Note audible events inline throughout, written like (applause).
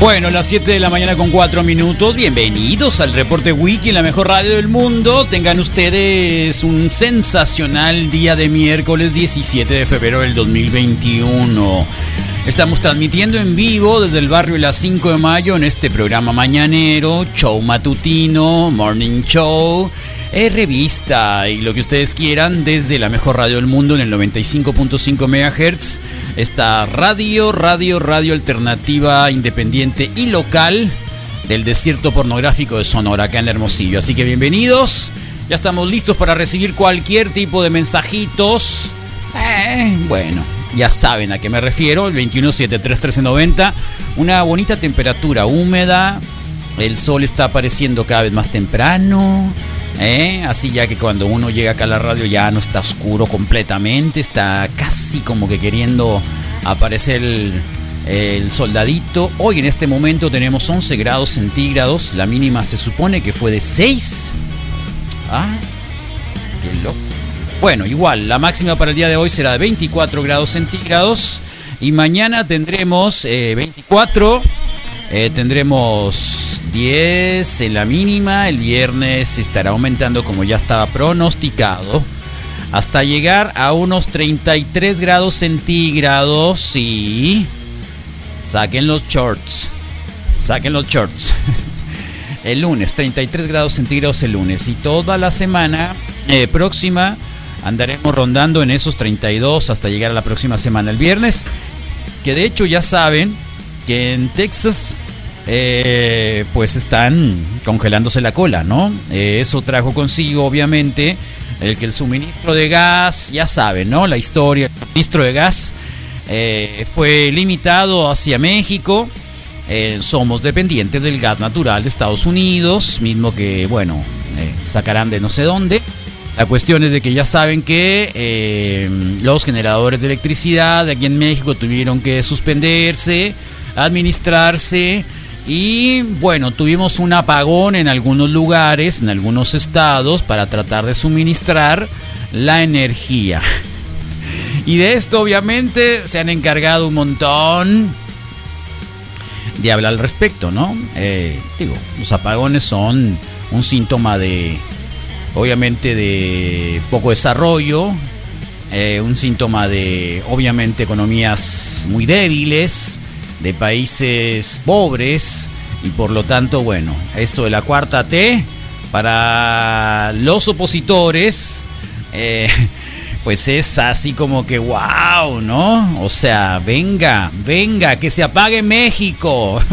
Bueno, las 7 de la mañana con 4 minutos. Bienvenidos al reporte Wiki, la mejor radio del mundo. Tengan ustedes un sensacional día de miércoles 17 de febrero del 2021. Estamos transmitiendo en vivo desde el barrio las 5 de mayo en este programa mañanero, show matutino, morning show, eh, revista y lo que ustedes quieran desde la mejor radio del mundo en el 95.5 MHz. Esta radio, radio, radio alternativa, independiente y local del desierto pornográfico de Sonora, acá en Hermosillo. Así que bienvenidos. Ya estamos listos para recibir cualquier tipo de mensajitos. Eh, bueno, ya saben a qué me refiero. El 21731390. Una bonita temperatura húmeda. El sol está apareciendo cada vez más temprano. ¿Eh? Así ya que cuando uno llega acá a la radio ya no está oscuro completamente. Está casi como que queriendo aparecer el, soldadito. Hoy en este momento tenemos 11 grados centígrados. La mínima se supone que fue de 6. Ah, qué loco. Bueno, igual, la máxima para el día de hoy será de 24 grados centígrados. Y mañana tendremos eh, 24. eh, tendremos 10 en la mínima. El viernes estará aumentando como ya estaba pronosticado. Hasta llegar a unos 33 grados centígrados. Y saquen los shorts. Saquen los shorts. (laughs) El lunes, 33 grados centígrados el lunes. Y toda la semana eh, próxima andaremos rondando en esos 32 hasta llegar a la próxima semana el viernes. Que de hecho ya saben que en Texas eh, pues están congelándose la cola, ¿no? Eh, eso trajo consigo obviamente el que el suministro de gas, ya saben, ¿no? La historia, el suministro de gas eh, fue limitado hacia México. Somos dependientes del gas natural de Estados Unidos, mismo que, bueno, sacarán de no sé dónde. La cuestión es de que ya saben que los generadores de electricidad aquí en México tuvieron que suspenderse, administrarse y bueno, tuvimos un apagón en algunos lugares, en algunos estados, para tratar de suministrar la energía. Y de esto obviamente se han encargado un montón de hablar al respecto, ¿no? Eh, digo, los apagones son un síntoma de, obviamente, de poco desarrollo, eh, un síntoma de, obviamente, economías muy débiles, de países pobres, y por lo tanto, bueno, esto de la cuarta T, para los opositores, eh, (laughs) pues es así como que wow, ¿no? O sea, venga, venga, que se apague México. (laughs)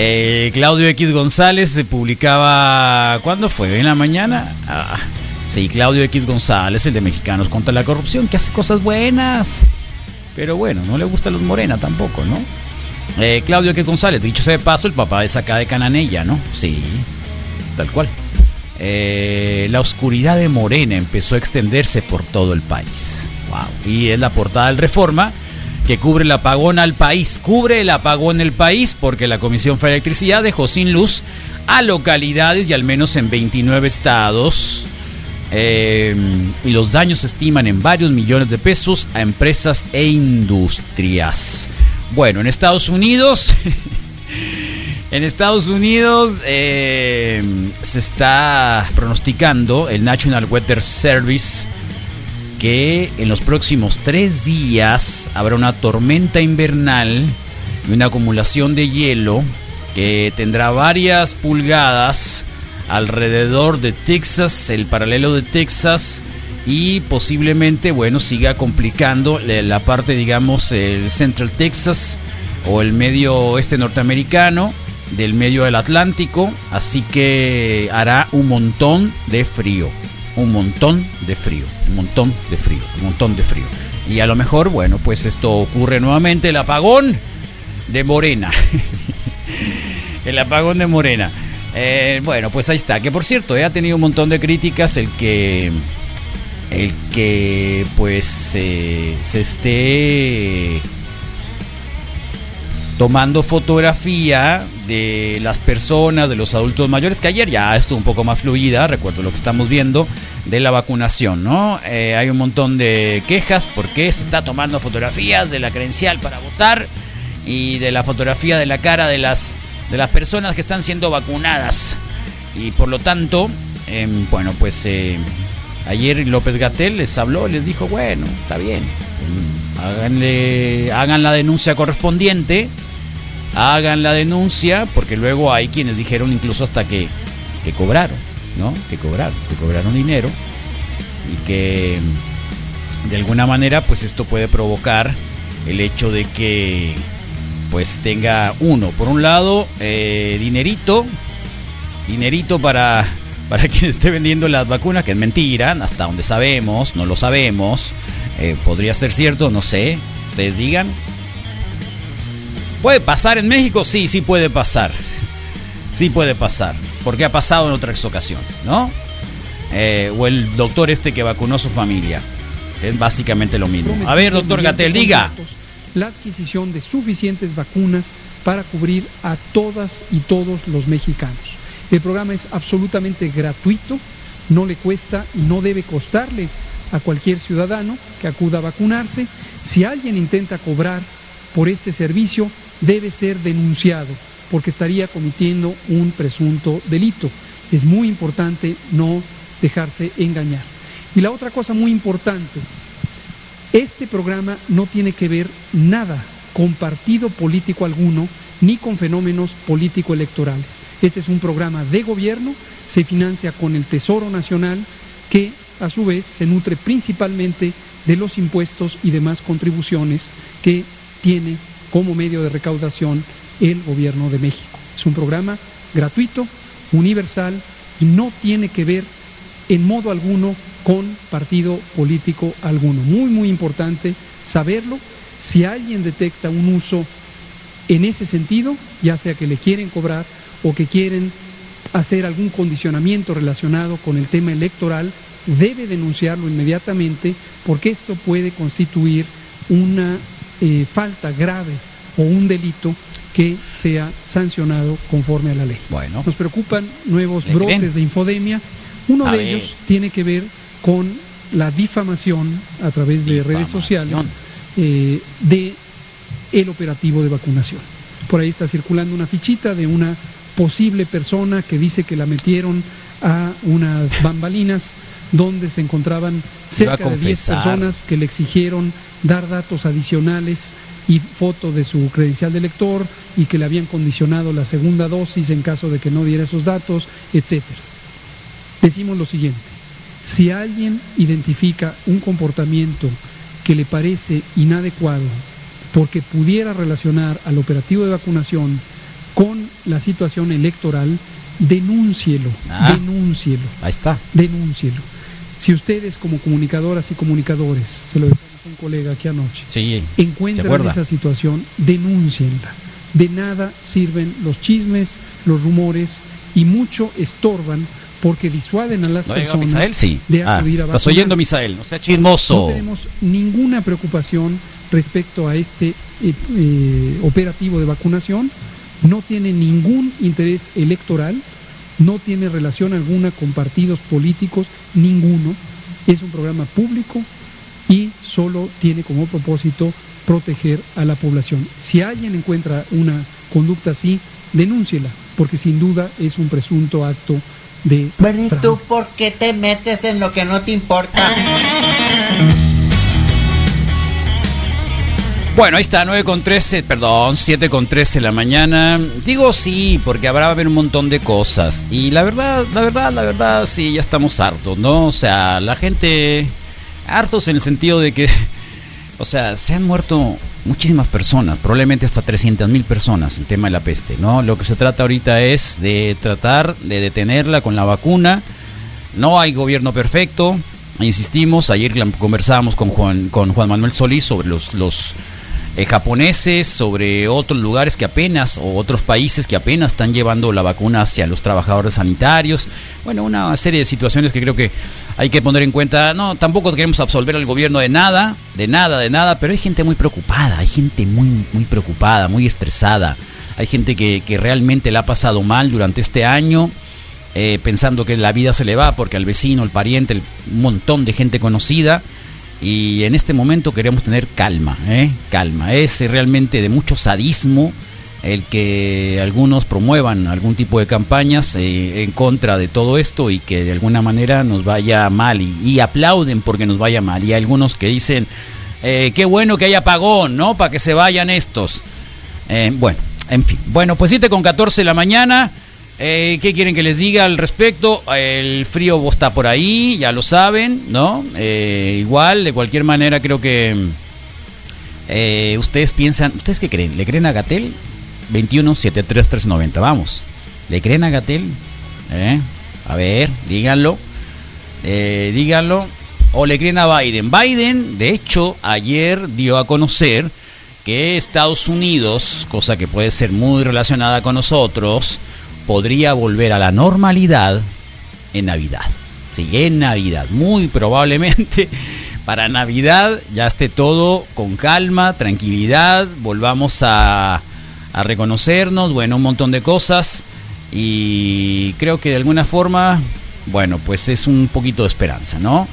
Eh, Claudio X González se publicaba, ¿cuándo fue? ¿En la mañana? Ah, sí, Claudio X González, el de Mexicanos contra la Corrupción, que hace cosas buenas. Pero bueno, no le gusta a los Morena tampoco, ¿no? Eh, Claudio X González, dicho sea de paso, el papá de Sacá de Cananella, ¿no? Sí, tal cual. Eh, la oscuridad de Morena empezó a extenderse por todo el país. Wow. Y es la portada del Reforma que cubre el apagón al país. Cubre el apagón el país porque la Comisión Federal de Electricidad dejó sin luz a localidades y al menos en 29 estados. Eh, y los daños se estiman en varios millones de pesos a empresas e industrias. Bueno, en Estados Unidos, (laughs) en Estados Unidos eh, se está pronosticando el National Weather Service que en los próximos tres días habrá una tormenta invernal y una acumulación de hielo que tendrá varias pulgadas alrededor de Texas, el paralelo de Texas y posiblemente, bueno, siga complicando la parte, digamos, el Central Texas o el medio oeste norteamericano del medio del Atlántico, así que hará un montón de frío, un montón de frío, un montón de frío, un montón de frío. Y a lo mejor, bueno, pues esto ocurre nuevamente, el apagón de Morena. (laughs) el apagón de Morena. Eh, bueno, pues ahí está. Que por cierto, eh, ha tenido un montón de críticas el que el que pues se esté tomando fotografía de las personas, de los adultos mayores, que ayer ya estuvo un poco más fluida, recuerdo lo que estamos viendo, de la vacunación, ¿no? Eh, hay un montón de quejas porque se está tomando fotografías de la credencial para votar y de la fotografía de la cara de las, de las personas que están siendo vacunadas. Y por lo tanto, em, bueno, pues eh, Ayer López Gatel les habló, les dijo, bueno, está bien, háganle, hagan la denuncia correspondiente, hagan la denuncia, porque luego hay quienes dijeron incluso hasta que, que cobraron, ¿no? Que cobraron, que cobraron dinero y que de alguna manera pues esto puede provocar el hecho de que pues tenga uno, por un lado, eh, dinerito, dinerito para (laughs) para quien esté vendiendo las vacunas, que es mentira, hasta donde sabemos, no lo sabemos. Eh, podría ser cierto, no sé. Ustedes digan. ¿Puede pasar en México? Sí, sí puede pasar. Sí puede pasar. Porque ha pasado en otras ocasiones, ¿no? Eh, o el doctor este que vacunó a su familia. Es básicamente lo mismo. A ver, doctor Gatel, diga. La adquisición de suficientes vacunas para cubrir a todas y todos los mexicanos. El programa es absolutamente gratuito, no le cuesta y no debe costarle a cualquier ciudadano que acuda a vacunarse. Si alguien intenta cobrar por este servicio, debe ser denunciado porque estaría cometiendo un presunto delito. Es muy importante no dejarse engañar. Y la otra cosa muy importante, este programa no tiene que ver nada con partido político alguno ni con fenómenos político-electorales. Este es un programa de gobierno, se financia con el Tesoro Nacional, que a su vez se nutre principalmente de los impuestos y demás contribuciones que tiene como medio de recaudación el gobierno de México. Es un programa gratuito, universal y no tiene que ver en modo alguno con partido político alguno. Muy, muy importante saberlo. Si alguien detecta un uso en ese sentido, ya sea que le quieren cobrar o que quieren hacer algún condicionamiento relacionado con el tema electoral, debe denunciarlo inmediatamente porque esto puede constituir una eh, falta grave o un delito que sea sancionado conforme a la ley. Bueno. Nos preocupan nuevos brotes de infodemia. Uno de ellos tiene que ver con la difamación a través de redes sociales eh, de el operativo de vacunación. Por ahí está circulando una fichita de una posible persona que dice que la metieron a unas bambalinas donde se encontraban cerca de 10 personas que le exigieron dar datos adicionales y foto de su credencial de lector y que le habían condicionado la segunda dosis en caso de que no diera esos datos, etc. Decimos lo siguiente, si alguien identifica un comportamiento que le parece inadecuado porque pudiera relacionar al operativo de vacunación con la situación electoral, denúncielo, ah, denúncielo. Ahí está. Denúncielo. Si ustedes como comunicadoras y comunicadores, se lo decimos a un colega aquí anoche, encuentran esa situación, denúncienla. De nada sirven los chismes, los rumores y mucho estorban porque disuaden a las personas de ah, acudir a Estás oyendo, Misael, no sea chismoso. No tenemos ninguna preocupación respecto a este eh, eh, operativo de vacunación no tiene ningún interés electoral, no tiene relación alguna con partidos políticos, ninguno. Es un programa público y solo tiene como propósito proteger a la población. Si alguien encuentra una conducta así, denúnciela, porque sin duda es un presunto acto de... Bueno, ¿y tú por qué te metes en lo que no te importa? Bueno, ahí está, 9 con 13, perdón, 7 con 13 la mañana. Digo sí, porque habrá haber un montón de cosas. Y la verdad, la verdad, la verdad, sí, ya estamos hartos, ¿no? O sea, la gente, hartos en el sentido de que, (laughs) o sea, se han muerto muchísimas personas, probablemente hasta 300 mil personas, el tema de la peste, ¿no? Lo que se trata ahorita es de tratar de detenerla con la vacuna. No hay gobierno perfecto, insistimos, ayer conversábamos con Juan, con Juan Manuel Solís sobre los, los eh, japoneses, sobre otros lugares que apenas, o otros países que apenas están llevando la vacuna hacia los trabajadores sanitarios. Bueno, una serie de situaciones que creo que hay que poner en cuenta. No, tampoco queremos absolver al gobierno de nada, de nada, de nada, pero hay gente muy preocupada, hay gente muy, muy preocupada, muy estresada. Hay gente que, realmente la ha pasado mal durante este año. Eh, pensando que la vida se le va porque al vecino, el pariente, el, montón de gente conocida y en este momento queremos tener calma, ¿eh? calma. Es realmente de mucho sadismo el que algunos promuevan algún tipo de campañas eh, en contra de todo esto y que de alguna manera nos vaya mal y, aplauden porque nos vaya mal. Y hay algunos que dicen, eh, qué bueno que haya apagón, ¿no? Para que se vayan estos. bueno, en fin. Bueno, pues 7 con 14 de la mañana. Eh, ¿Qué quieren que les diga al respecto? El frío está por ahí, ya lo saben, ¿no? Eh, igual, de cualquier manera, creo que eh, ustedes piensan, ¿ustedes qué creen? ¿Le creen a Gatel? 21 390 vamos. ¿Le creen a Gatel? A ver, díganlo. díganlo. ¿O le creen a Biden? Biden, de hecho, ayer dio a conocer que Estados Unidos, cosa que puede ser muy relacionada con nosotros, podría volver a la normalidad en Navidad. Sí, en Navidad. Muy probablemente (laughs) para Navidad ya esté todo con calma, tranquilidad, volvamos a, a reconocernos, bueno, un montón de cosas. Y creo que de alguna forma, bueno, pues es un poquito de esperanza, ¿no?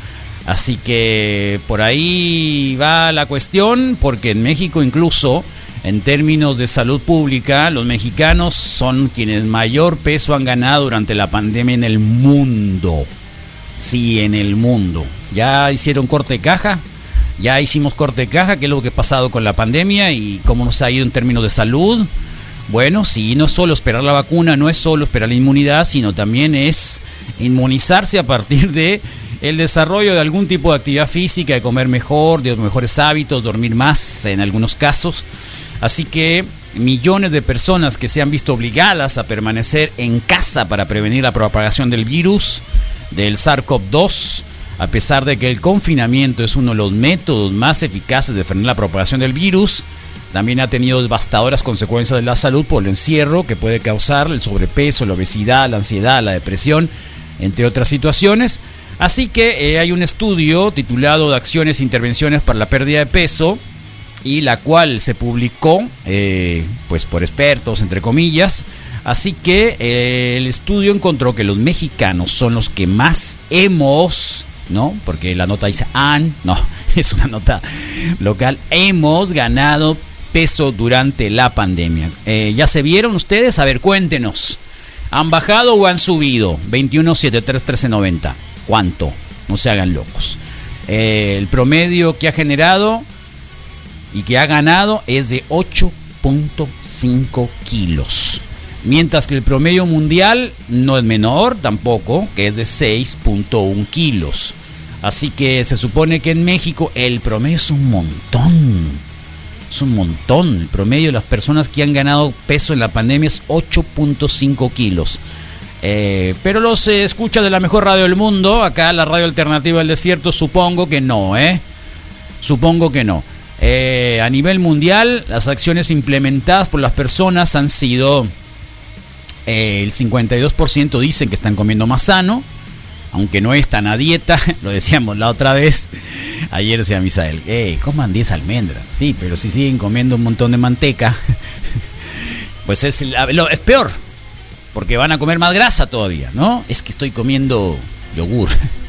Así que por ahí va la cuestión, porque en México incluso en términos de salud pública, los mexicanos son quienes mayor peso han ganado durante la pandemia en el mundo. Sí, en el mundo. Ya hicieron corte de caja, ya hicimos corte de caja, qué es lo que ha pasado con la pandemia y cómo nos ha ido en términos de salud. Bueno, sí, no es solo esperar la vacuna, no es solo esperar la inmunidad, sino también es inmunizarse a partir de el desarrollo de algún tipo de actividad física, de comer mejor, de mejores hábitos, dormir más en algunos casos. Así que millones de personas que se han visto obligadas a permanecer en casa para prevenir la propagación del virus, del SARS-CoV-2, a pesar de que el confinamiento es uno de los métodos más eficaces de frenar la propagación del virus, también ha tenido devastadoras consecuencias de la salud por el encierro que puede causar el sobrepeso, la obesidad, la ansiedad, la depresión, entre otras situaciones. Así que eh, hay un estudio titulado de Acciones e Intervenciones para la Pérdida de Peso, y la cual se publicó eh, pues por expertos entre comillas. Así que eh, el estudio encontró que los mexicanos son los que más hemos no porque la nota dice han no (laughs) es una nota local. Hemos ganado peso durante la pandemia. Eh, ya se vieron ustedes a ver cuéntenos. Han bajado o han subido 21 73 13 90 cuánto no se hagan locos. El promedio que ha generado y que ha ganado es de 8.5 kilos. Mientras que el promedio mundial no es menor tampoco, que es de 6.1 kilos. Así que se supone que en México el promedio es un montón. Es un montón. El promedio de las personas que han ganado peso en la pandemia es 8.5 kilos. Eh, pero los eh, escucha de la mejor radio del mundo, acá la radio alternativa del desierto, supongo que no, ¿eh? Supongo que no. Eh, a nivel mundial, las acciones implementadas por las personas han sido, eh, el 52% dicen que están comiendo más sano, aunque no están a dieta, (laughs) lo decíamos la otra vez, ayer decía Misael, coman 10 almendras, sí, pero si siguen comiendo un montón de manteca, (laughs) pues es, es peor, porque van a comer más grasa todavía, ¿no? Es que estoy comiendo yogur. (laughs)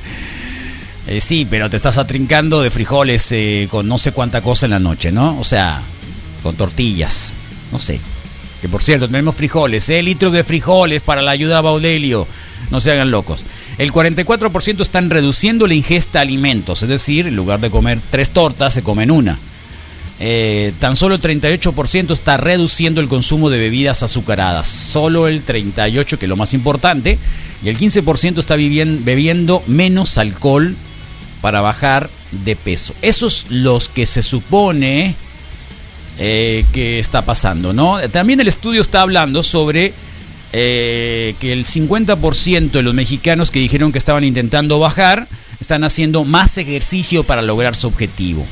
Eh, sí, pero te estás atrincando de frijoles eh, con no sé cuánta cosa en la noche, ¿no? O sea, con tortillas, no sé. Que por cierto, tenemos frijoles, ¿eh? Litros de frijoles para la ayuda a Baudelio. No se hagan locos. El 44% están reduciendo la ingesta de alimentos, es decir, en lugar de comer tres tortas, se comen una. Eh, tan solo el 38% está reduciendo el consumo de bebidas azucaradas. Solo el 38%, que es lo más importante. Y el 15% está bebiendo menos alcohol para bajar de peso. Esos los que se supone eh, que está pasando, ¿no? También el estudio está hablando sobre eh, que el 50% de los mexicanos que dijeron que estaban intentando bajar están haciendo más ejercicio para lograr su objetivo.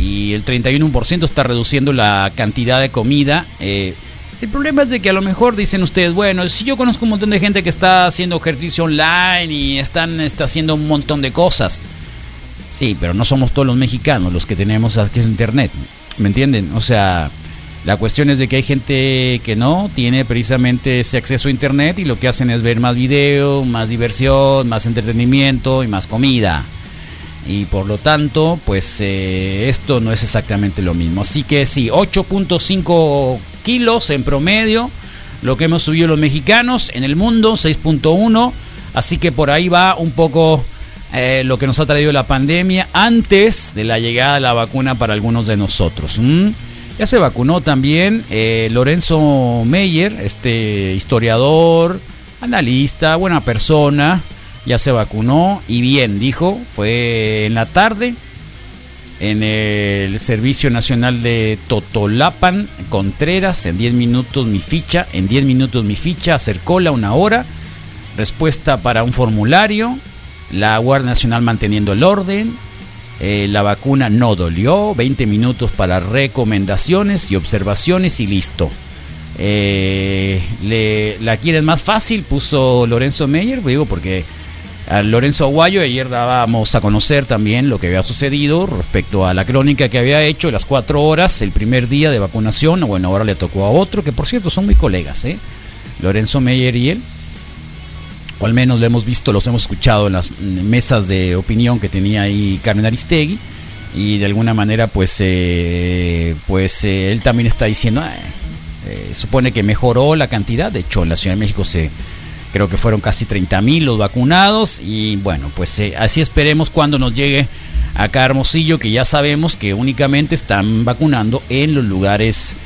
Y el 31% está reduciendo la cantidad de comida. Eh, el problema es de que a lo mejor dicen ustedes, bueno, si yo conozco un montón de gente que está haciendo ejercicio online y están está haciendo un montón de cosas. Sí, pero no somos todos los mexicanos los que tenemos acceso a internet. ¿Me entienden? O sea, la cuestión es de que hay gente que no tiene precisamente ese acceso a internet y lo que hacen es ver más video, más diversión, más entretenimiento y más comida. Y por lo tanto, pues eh, esto no es exactamente lo mismo. Así que sí, 8.5 kilos en promedio, lo que hemos subido los mexicanos en el mundo, 6.1. Así que por ahí va un poco eh, lo que nos ha traído la pandemia antes de la llegada de la vacuna para algunos de nosotros. Ya se vacunó también eh, Lorenzo Meyer, este historiador, analista, buena persona, ya se vacunó y bien, dijo, fue en la tarde en el Servicio Nacional de Totolapan, Contreras, en 10 minutos mi ficha, en 10 minutos mi ficha, hacer cola una hora, respuesta para un formulario, la Guardia Nacional manteniendo el orden, eh, la vacuna no dolió, 20 minutos para recomendaciones y observaciones y listo. Eh, le, la quieren más fácil, puso Lorenzo Meyer, digo porque a Lorenzo Aguayo ayer dábamos a conocer también lo que había sucedido respecto a la crónica que había hecho las cuatro horas, el primer día de vacunación, bueno, ahora le tocó a otro, que por cierto son muy colegas, ¿eh? Lorenzo Meyer y él, o al menos lo hemos visto, los hemos escuchado en las mesas de opinión que tenía ahí Carmen Aristegui, y de alguna manera pues, eh, pues eh, él también está diciendo, eh, supone que mejoró la cantidad, de hecho en la Ciudad de México se creo que fueron casi 30 mil los vacunados y bueno, pues así esperemos cuando nos llegue acá Hermosillo, que ya sabemos que únicamente están vacunando en los lugares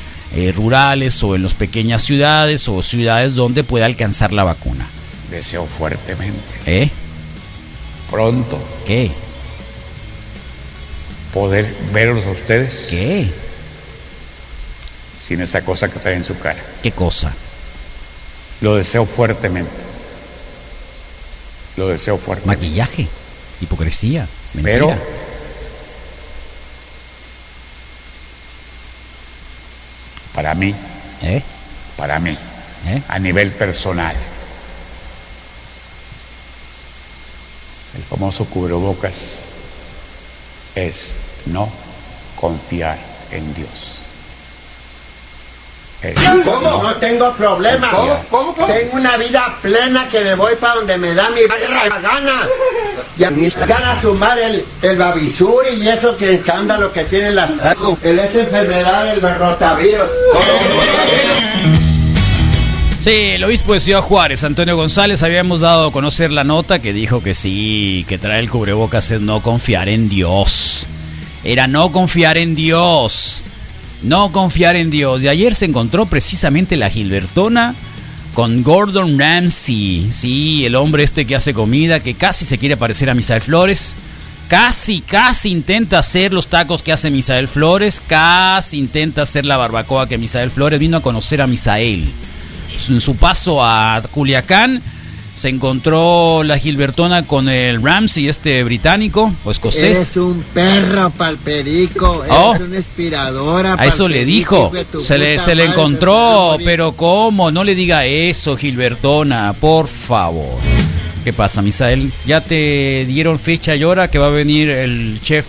rurales o en las pequeñas ciudades o ciudades donde pueda alcanzar la vacuna. Deseo fuertemente. ¿Eh? Pronto. ¿Qué? Poder verlos a ustedes. ¿Qué? Sin esa cosa que trae en su cara. ¿Qué cosa? Lo deseo fuertemente. Lo deseo fuertemente. Maquillaje, hipocresía, mentira. Pero para mí, ¿Eh? para mí, ¿Eh? a nivel personal, el famoso cubrebocas es no confiar en Dios. Es ¿Cómo? No tengo problema. Tengo una vida plena que me voy para donde me da mi gana. Y a mí gana sumar el, el babisur y eso que escándalo que tiene la el, esa enfermedad del rotavirus. Sí, el obispo de Ciudad Juárez, Antonio González, habíamos dado a conocer la nota que dijo que sí, que traer el cubrebocas es no confiar en Dios. Era no confiar en Dios. No confiar en Dios. Y ayer se encontró precisamente la Gilbertona con Gordon Ramsay. Sí, el hombre este que hace comida, que casi se quiere parecer a Misael Flores. Casi, casi intenta hacer los tacos que hace Misael Flores. Casi intenta hacer la barbacoa que Misael Flores vino a conocer a Misael. En su paso a Culiacán se encontró la Gilbertona con el Ramsey, este británico o escocés. Eres un perro palperico, eres Oh. una inspiradora. A eso le dijo, se le, se le encontró, pero ¿cómo? No le diga eso, Gilbertona, por favor. ¿Qué pasa, Misael? ¿Ya te dieron fecha y hora que va a venir el chef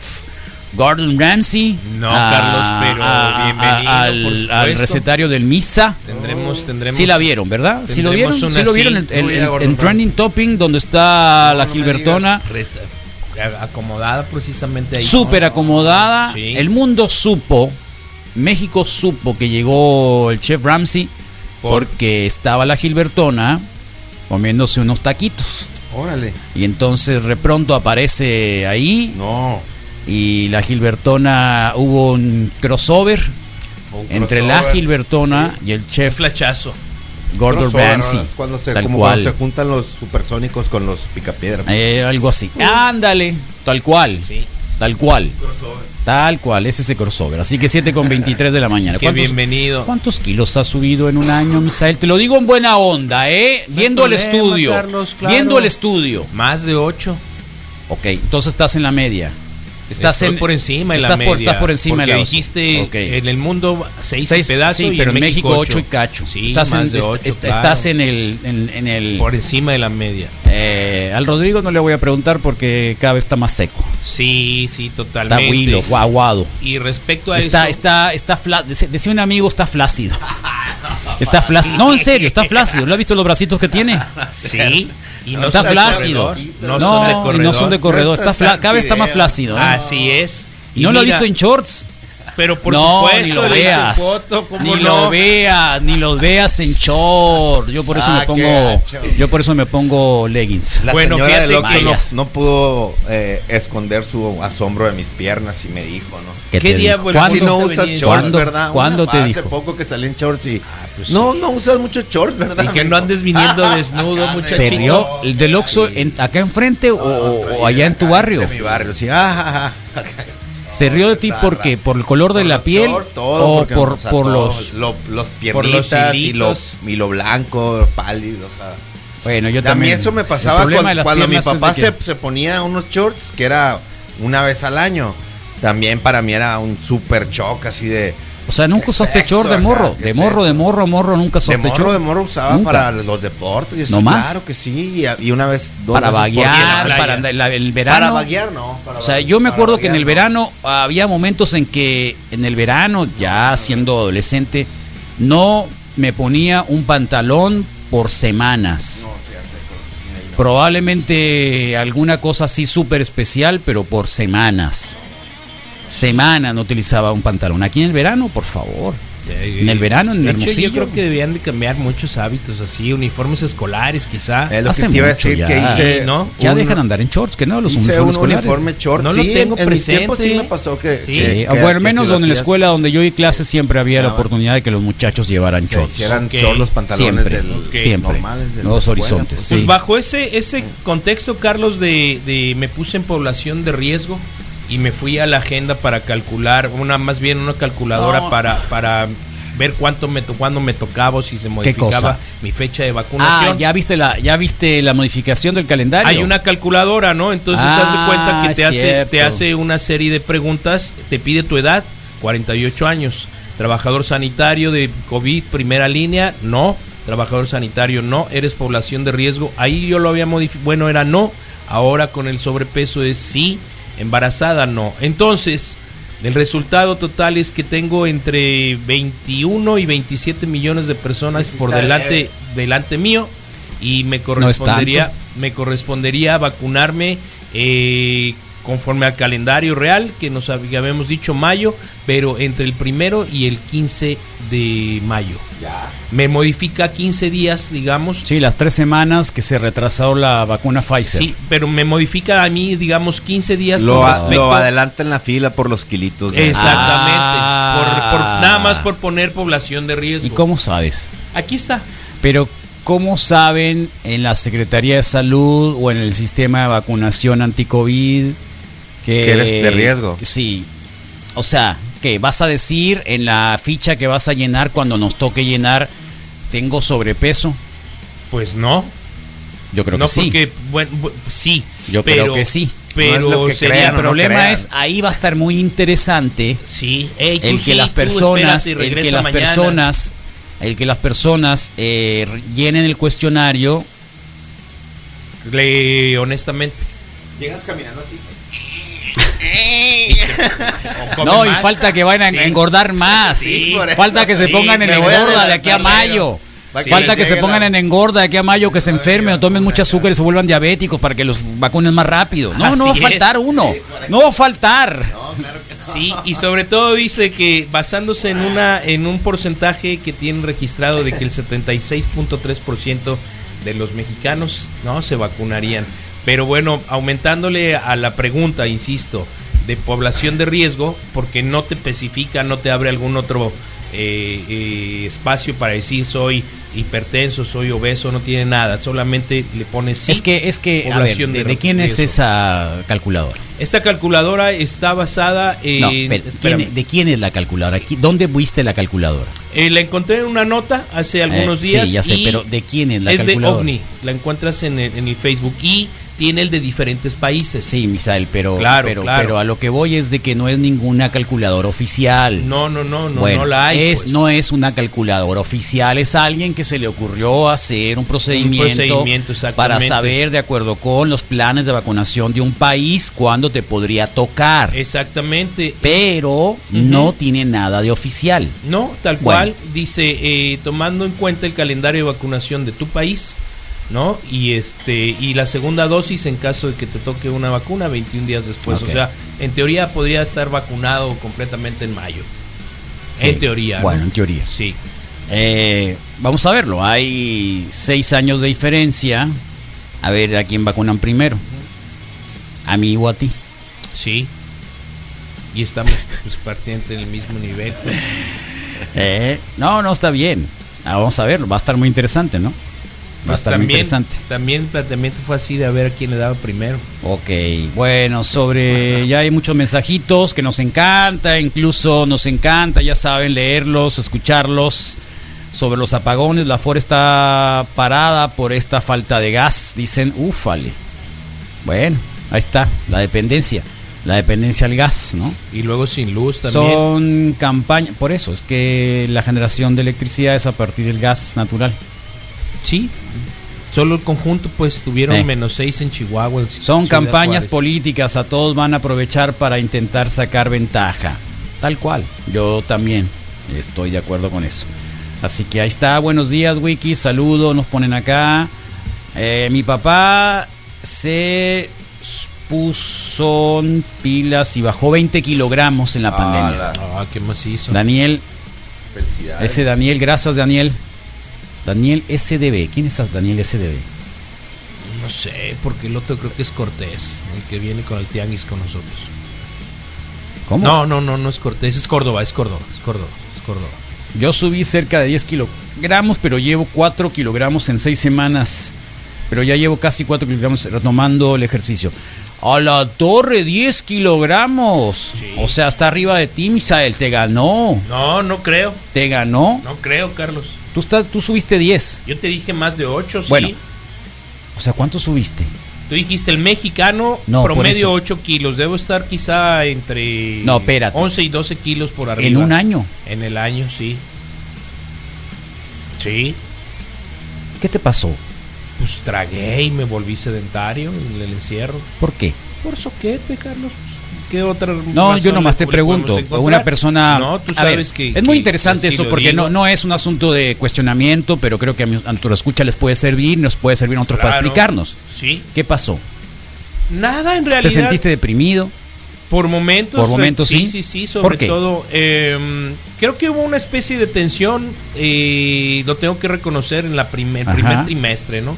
Gordon Ramsay? No, a- Carlos, pero a- a- bienvenido, al, por al supuesto. recetario del Misa. Tendremos, tendremos. Sí la vieron, ¿verdad? Sí lo vieron. Sí lo vieron en, Trending Topping donde está la No Gilbertona. resta- acomodada precisamente ahí. Súper acomodada. Sí. El mundo supo, México supo que llegó el chef Ramsey Por- porque estaba la Gilbertona comiéndose unos taquitos. Órale. Y entonces de pronto aparece ahí No. Y la Gilbertona hubo un crossover Un entre la crossover. Gilbertona y el Un chef flachazo. Gordon Crossover, Ramsay. cuando se, tal como cual. cuando se juntan los supersónicos con los picapiedra. Eh, algo así. Ándale, tal cual. Sí. Tal cual. Tal cual, es ese crossover. Así que 7 con 23 de la mañana. Que bienvenido. ¿Cuántos kilos has subido en un año, Misael? Te lo digo en buena onda, ¿eh? No Viendo el estudio. Carlos, claro. Viendo el estudio. Más de 8. Ok, entonces estás en la media. Estás en, por encima de la estás media. Por, estás por encima de la dijiste Ok. en el mundo 6 Seis- pedazos sí, y pero en México 8 8 y cacho. Sí, estás más en, de est- 8, est- estás en el, en, en el Por encima de la media. eh, al Rodrigo no le voy a preguntar porque cada vez está más seco. Sí, sí, Está totalmente. huilo, guaguado. Y respecto a Está, eso, está, está fla- decía decía un amigo, está flácido. (laughs) Está flácido. No, en serio, está flácido. ¿Lo has visto los bracitos que tiene? (laughs) sí, y no está flácido. No, No, son de corredor. no son de corredor. Está fla- cada vez está más flácido. ¿eh? Así es. ¿Y no lo has mira, visto en shorts? Pero por no, supuesto, ni lo veas. foto, ¿cómo ni no? lo veas, ni los veas en short. Yo por eso Ah, me pongo, yo por eso me pongo leggings. La Bueno, señora fíjate del Oxxo no, no pudo eh, esconder su asombro de mis piernas y me dijo, ¿no? ¿Qué ¿Qué día, Casi ¿Cuándo no usas shorts, ¿Cuándo- ¿verdad? cuándo Una- te Hace dijo? poco que salí en shorts y... pues no, sí. no usas muchos shorts, ¿verdad? Y que no andes viniendo desnudo, muchachito. ¿Se rió el del Oxxo en- acá enfrente o, o- o allá en tu barrio? De mi barrio, sí. Ah, ah, ah. ¿Se rió de ti porque por el color de Por la piel shorts, todo, o por, o sea, por todo, los... lo- los por los piernitas y, lo, y lo blanco, pálido, o sea... Bueno, yo mí también. eso me pasaba cuando, mi papá se, se ponía unos shorts, que era una vez al año. También para mí era un super shock así de... O sea, nunca ¿Qué usaste es short de morro. ¿Qué De morro, de morro, morro, nunca De usaste morro, short. de morro usaba Nunca. para los deportes. y ¿No más? Claro que sí. Y, una vez... dos Para veces vaguear, para andar- la- el verano. Para vaguear, no. para O sea, yo me acuerdo que en el no. verano había momentos en que en el verano, ya siendo adolescente, no me ponía un pantalón por semanas. Probablemente alguna cosa así súper especial, pero por semanas. Semanas no utilizaba un pantalón. Aquí en el verano, por favor. En el verano, en De hecho, Hermosillo. yo creo que debían de cambiar muchos hábitos así, uniformes escolares quizá. Es lo Hace que te iba a decir ya. que hice. Sí, ¿no? Ya un- dejan andar en shorts, que no, los hice uniformes un escolares. uniforme short. No lo sí, tengo en, en mis tiempos sí presente. me pasó que. Sí. que- Sí, que- o por lo que menos lo donde en la escuela donde yo di clases siempre había la Ah, bueno. oportunidad de que los muchachos llevaran se shorts. hicieran Ok. short los pantalones Siempre, del, Ok. siempre. normales de Los horizontes. pues. Pues bajo ese, ese contexto, Carlos, de, de me puse en población de riesgo y me fui a la agenda para calcular, una más bien una calculadora No. para, para ver cuánto me to- cuándo me tocaba o si se modificaba mi fecha de vacunación. Ah, ya viste la, ya viste la modificación del calendario. Hay una calculadora, ¿no? Entonces Ah, haz de cuenta que te hace, te hace una serie de preguntas, te pide tu edad, 48 años. Trabajador sanitario de COVID, primera línea, no. Trabajador sanitario, no. Eres población de riesgo. Ahí yo lo había modificado. Bueno, era no. Ahora con el sobrepeso es sí. Embarazada, no. Entonces, el resultado total es que tengo entre 21 y 27 millones de personas por delante, leve. delante mío y me es correspondería me correspondería vacunarme eh, conforme al calendario real que nos habíamos dicho mayo, pero entre el primero y el 15 de mayo. Me modifica 15 días, digamos. Sí, las tres semanas que se retrasó la vacuna Pfizer. Sí, pero me modifica a mí, digamos, 15 días Lo, con a- respecto lo adelanta en la fila por los kilitos. de- Exactamente. Ah. Por, por- nada más por poner población de riesgo. ¿Y cómo sabes? Aquí está. Pero ¿cómo saben en la Secretaría de Salud o en el sistema de vacunación anti-COVID que, Que eres de riesgo. Sí. O sea, que vas a decir en la ficha que vas a llenar cuando nos toque llenar, tengo sobrepeso? Pues no. Yo creo no, que sí. porque, bueno, bu- sí. Yo pero, creo que sí. Pero No que sería- crean, el no problema crean. es, ahí va a estar muy interesante Sí, Ey, tú el sí, que las tú personas, el que las mañana. personas, el que las personas eh, llenen el cuestionario. Le- honestamente. Llegas caminando así. (laughs) No, y más. falta que vayan Sí. a engordar más. Sí, falta que se pongan en engorda de aquí a mayo. Falta que se pongan en engorda de aquí a mayo, que se enfermen o tomen mucho azúcar y se vuelvan diabéticos para que los vacunen más rápido. No, no va a faltar es. uno. No va a faltar. Sí, y sobre todo dice que basándose en una en un porcentaje que tienen registrado de que el 76.3% de los mexicanos no se vacunarían. Pero bueno, aumentándole a la pregunta, insisto, de población de riesgo, porque no te especifica, no te abre algún otro eh, eh, espacio para decir soy hipertenso, soy obeso, no tiene nada, solamente le pones sí, Es que, es que, a ver, población ¿de, de quién es esa calculadora? Esta calculadora está basada en... No, pero, ¿quién- espérame. ¿de quién es la calculadora? ¿Qui- ¿Dónde viste la calculadora? Eh, la encontré en una nota hace algunos Eh, días. Sí, ya sé, pero ¿de quién es la es de calculadora? OVNI. La encuentras en el, en el Facebook y tiene el de diferentes países. Sí, Misael, pero, Claro, pero, claro. pero a lo que voy es de que no es ninguna calculadora oficial. No, no, no, no, Bueno, no la hay. es, pues. No es una calculadora oficial, es alguien que se le ocurrió hacer un procedimiento, para saber, de acuerdo con los planes de vacunación de un país, cuándo te podría tocar. Exactamente. Pero no tiene nada de oficial. No, tal Bueno. cual. Dice, eh, tomando en cuenta el calendario de vacunación de tu país, ¿no? Y este y la segunda dosis en caso de que te toque una vacuna 21 días después. O sea, en teoría podría estar vacunado completamente en mayo. Sí. En teoría. Bueno, ¿no? en teoría. Sí. Eh, vamos a verlo. Hay seis años de diferencia. A ver a quién vacunan primero. A mí o a ti. Sí. Y estamos pues prácticamente en el mismo nivel. pues. (laughs) Eh, no, no está bien. Ah, vamos a verlo. Va a estar muy interesante, ¿no? Va a Pues muy también, interesante. también el planteamiento fue así de a ver a quién le daba primero. Ok, bueno, sobre ya hay muchos mensajitos que nos encanta, incluso nos encanta, ya saben, leerlos, escucharlos. Sobre los apagones, la FOR está parada por esta falta de gas, dicen, ufale. Bueno, ahí está, la dependencia, la dependencia al gas, ¿no? Y luego sin luz también. Son campañas, por eso es que la generación de electricidad es a partir del gas natural. Sí. Solo el conjunto pues tuvieron Eh. menos 6 en Chihuahua. en Son Ciudad campañas Juárez. políticas, a todos van a aprovechar para intentar sacar ventaja. Tal cual, yo también estoy de acuerdo con eso. Así que ahí está, buenos días Wiki, saludos, nos ponen acá. Eh, mi papá se puso en pilas y bajó 20 kilogramos en la pandemia. Ah, qué macizo. Daniel, Felicidades. ese Daniel, gracias Daniel. Daniel SDB, ¿quién es Daniel SDB? No sé, porque el otro creo que es Cortés, el que viene con el tianguis con nosotros. ¿Cómo? No, no, no, no es Cortés, es Córdoba, es Córdoba, es Córdoba, es Córdoba. Yo subí cerca de 10 kilogramos, pero llevo 4 kilogramos en 6 semanas. Pero ya llevo casi 4 kilogramos retomando el ejercicio. A la torre, 10 kilogramos. O sea, está arriba de ti, Misael. Te ganó. No, no creo, Te ganó. no creo, Carlos. Tú, estás, tú subiste 10. Yo te dije más de 8, sí. O sea, ¿cuánto subiste? Tú dijiste el mexicano No, promedio eso. 8 kilos. Debo estar quizá entre No, espérate. 11 y 12 kilos por arriba. En un año. En el año, sí. Sí. ¿Qué te pasó? Pues tragué y me volví sedentario en el encierro. ¿Por qué? Por soquete, Carlos. ¿Qué otra No, yo nomás te pregunto. Una persona. No, tú A ver, sabes que. Es muy interesante que eso porque no, digo- no es un asunto de cuestionamiento, pero creo que a, mi- a nuestro escucha les puede servir, nos puede servir a nosotros para Claro. explicarnos. Sí. ¿Qué pasó? Nada en realidad. ¿Te sentiste deprimido? Por momentos. Por momentos, sí. sí. Sí, sí, sobre ¿Por qué? todo. eh, creo que hubo una especie de tensión. eh, lo tengo que reconocer en la primer, el primer trimestre, ¿no?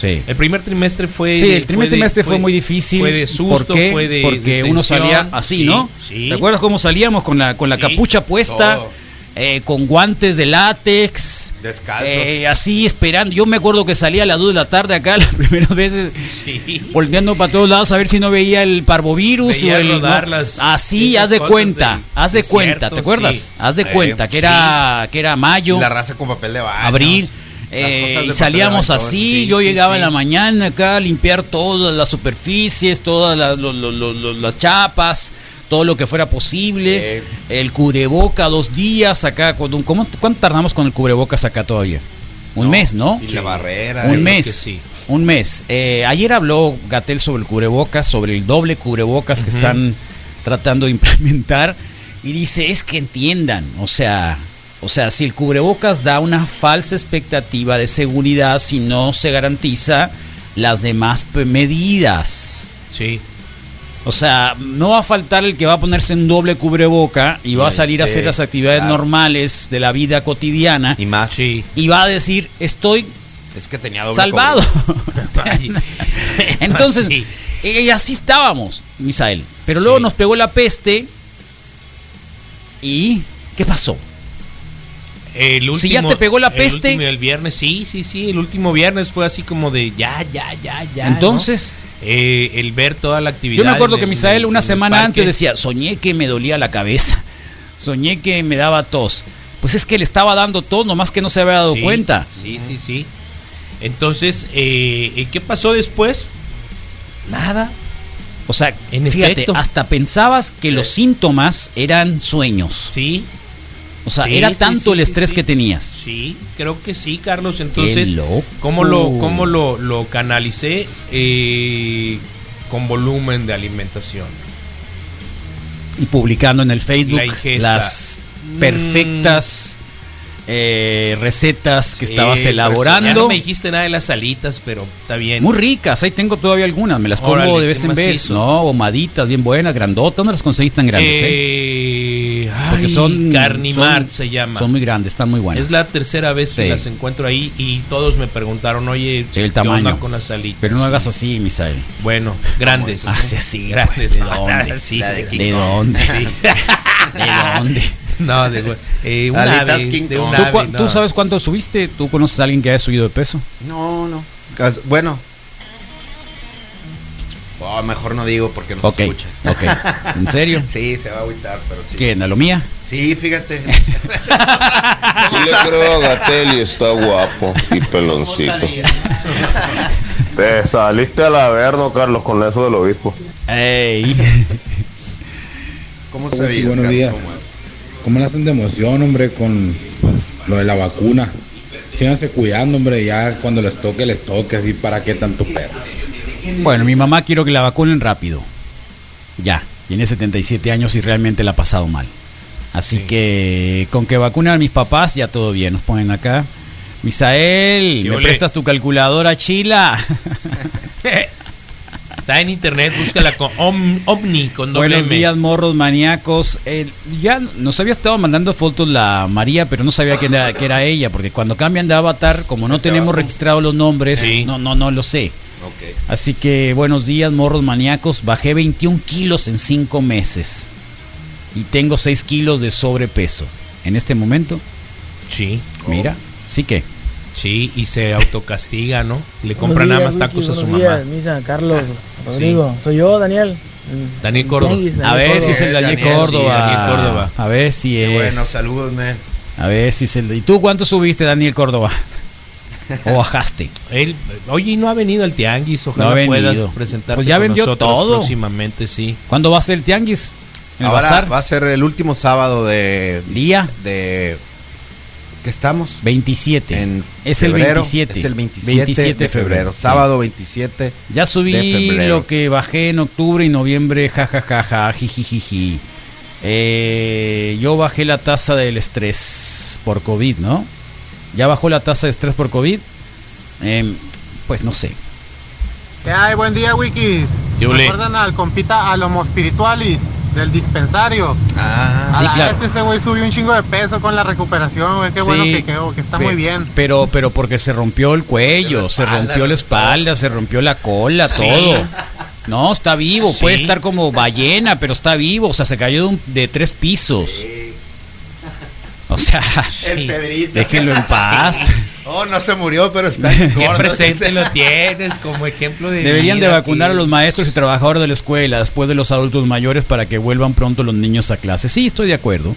Sí. El primer trimestre fue. Sí, el primer trimestre fue, muy difícil. Fue de susto, ¿Por qué? fue de. Porque de uno salía así, Sí, ¿no? Sí. ¿Te acuerdas cómo salíamos con la, con la Sí, capucha puesta? eh, con guantes de látex. Descalzos. eh, así esperando. Yo me acuerdo que salía a las 2 de la tarde acá (laughs) las primeras veces. Sí. volteando para todos lados a ver si no veía el parvovirus Veía o el rodar no. las- así haz de cuenta haz de cuenta te acuerdas sí. haz de Eh, cuenta que sí. era que era mayo la raza con papel de baño. abril eh, y salíamos así sí, yo sí, llegaba sí. en la mañana acá a limpiar todas las superficies todas las, chapas todo lo que fuera posible Eh. el cubreboca dos días acá con un, ¿cómo, ¿cuánto tardamos con el cubrebocas acá todavía? un mes ¿no? Y la barrera. un mes. Un mes. Eh, ayer habló Gatel sobre el cubrebocas, sobre el doble cubrebocas que están tratando de implementar. Y dice, es que entiendan, o sea, O sea, si el cubrebocas da una falsa expectativa de seguridad si no se garantiza las demás medidas. Sí. O sea, no va a faltar el que va a ponerse en doble cubreboca y va a Sí, salir a hacer las actividades claro. normales de la vida cotidiana Y más. Sí. y va a decir, estoy Es que tenía doble salvado. (laughs) Entonces, sí. así estábamos, Misael. Pero luego nos pegó la peste y ¿qué pasó? El último, Si ya te pegó la el peste. último- El, viernes, sí, sí, sí. El último viernes fue así como de ya, ya, ya, ya. ¿no? Entonces, Eh, el ver toda la actividad. yo me acuerdo que el- Misael una semana antes decía, soñé que me dolía la cabeza, soñé que me daba tos. Pues es que le estaba dando tos, nomás que no se había dado Sí, cuenta. Sí, sí, sí. Entonces, eh, ¿qué pasó después? Nada. O sea, En fíjate, efecto. hasta pensabas que los síntomas eran sueños. Sí, O sea, Sí, era tanto sí, el estrés que tenías. sí, creo que sí, Carlos. Entonces. ¿cómo lo, cómo lo, lo canalicé? Eh, con volumen de alimentación. y publicando en el Facebook La las perfectas eh, recetas que estabas elaborando. no me dijiste nada de las alitas, pero está bien. Muy ricas, ahí tengo todavía algunas, me las como Órale, de vez en vez. No, ahumaditas, bien buenas, grandotas, no las conseguís tan grandes, ¿eh? Eh, Porque ay, son Carnimart son- se llama. Son muy grandes, están muy buenas. Es la tercera vez que las encuentro ahí y todos me preguntaron, oye, Sí, el ¿qué onda tamaño. con las alitas? Pero no hagas así, Misael. Bueno, grandes. Hace así, Grandes. pues, ¿de dónde? (laughs) De de- King ¿De Kong. dónde? (laughs) ¿De dónde? (laughs) No, de, eh, (laughs) un Alitas ave, King de un Kong. ¿Tú, ave, no. tú sabes cuánto subiste? ¿Tú conoces a alguien que haya subido de peso? No, no. Bueno. Oh, mejor no digo porque no se escucha. ok. ¿En serio? (laughs) Sí, se va a agüitar, pero sí. ¿Quién? ¿A lo mía? Sí, fíjate. (laughs) Sí le creo a Gatelli, está guapo y peloncito. Te saliste al averno, Carlos, con eso del obispo. ¡Ey! ¿Cómo se veía? buenos días. ¿Cómo le hacen de emoción, hombre, con lo de la vacuna? Síganse cuidando, hombre, ya cuando les toque, les toque, así, ¿para qué tanto perro? Bueno, mi mamá quiero que la vacunen rápido. Ya, tiene 77 años y realmente la ha pasado mal. Así que con que vacunen a mis papás ya todo bien. Nos ponen acá. Misael, ¿Qué ¿me prestas tu calculadora chila? (laughs) (laughs) Está en internet, búscala con Om- Omni, con doble Buenos M. días, morros maníacos. Eh, ya nos había estado mandando fotos la María, pero no sabía quién era, que era ella, porque cuando cambian de avatar, como no tenemos registrados los nombres, Sí. no, no, no lo sé. Así que buenos días, morros maníacos. Bajé 21 kilos en 5 meses. Y tengo 6 kilos de sobrepeso. En este momento, Sí, mira, sí que. sí, y se autocastiga, ¿no? Le compran nada más tacos a su mamá. Días, Misa, Carlos, Rodrigo. Soy yo, Daniel. el- Daniel el Córdoba. A ver si es el Daniel Daniel, sí, Córdoba. Daniel Córdoba. A ver si Qué es. bueno, saludos, man. A ver si es el. ¿Y tú cuánto subiste, Daniel Córdoba? ¿O bajaste? Él, oye, y no ha venido al tianguis. Ojalá No puedas presentarte Pues ya con vendió todo. próximamente, sí. ¿Cuándo va a ser el tianguis? ¿El Ahora bazar? va a ser el último sábado de. ¿Día? de ¿Qué estamos? 27. En es el febrero. 27. Es el 27, de febrero. Sábado 27. Ya de subí febrero. lo que bajé en octubre y noviembre, jajajaja, jijijiji. Eh, yo bajé la tasa del estrés por COVID, ¿no? ¿Ya bajó la tasa de estrés por COVID? Em, pues no sé. ¿Qué hay? Buen día, Wiki. ¿Qué ole? ¿Recuerdan al compita Alomo Spiritualis del dispensario? Ah, A Sí, la claro. vez ese güey subió un chingo de peso con la recuperación, güey. Qué bueno Sí, que quedó, que está muy bien. Pero, pero porque se rompió el cuello, la se rompió la espalda, se rompió la cola, todo. No, está vivo, puede estar como ballena, pero está vivo, o sea, se cayó de, un- de tres pisos. O sea, El Pedrito. déjenlo en paz. Oh, no se murió, pero está (laughs) Qué gordo. presente lo tienes como ejemplo de Deberían de vacunar a los maestros y trabajadores de la escuela después de los adultos mayores para que vuelvan pronto los niños a clase. Sí, estoy de acuerdo.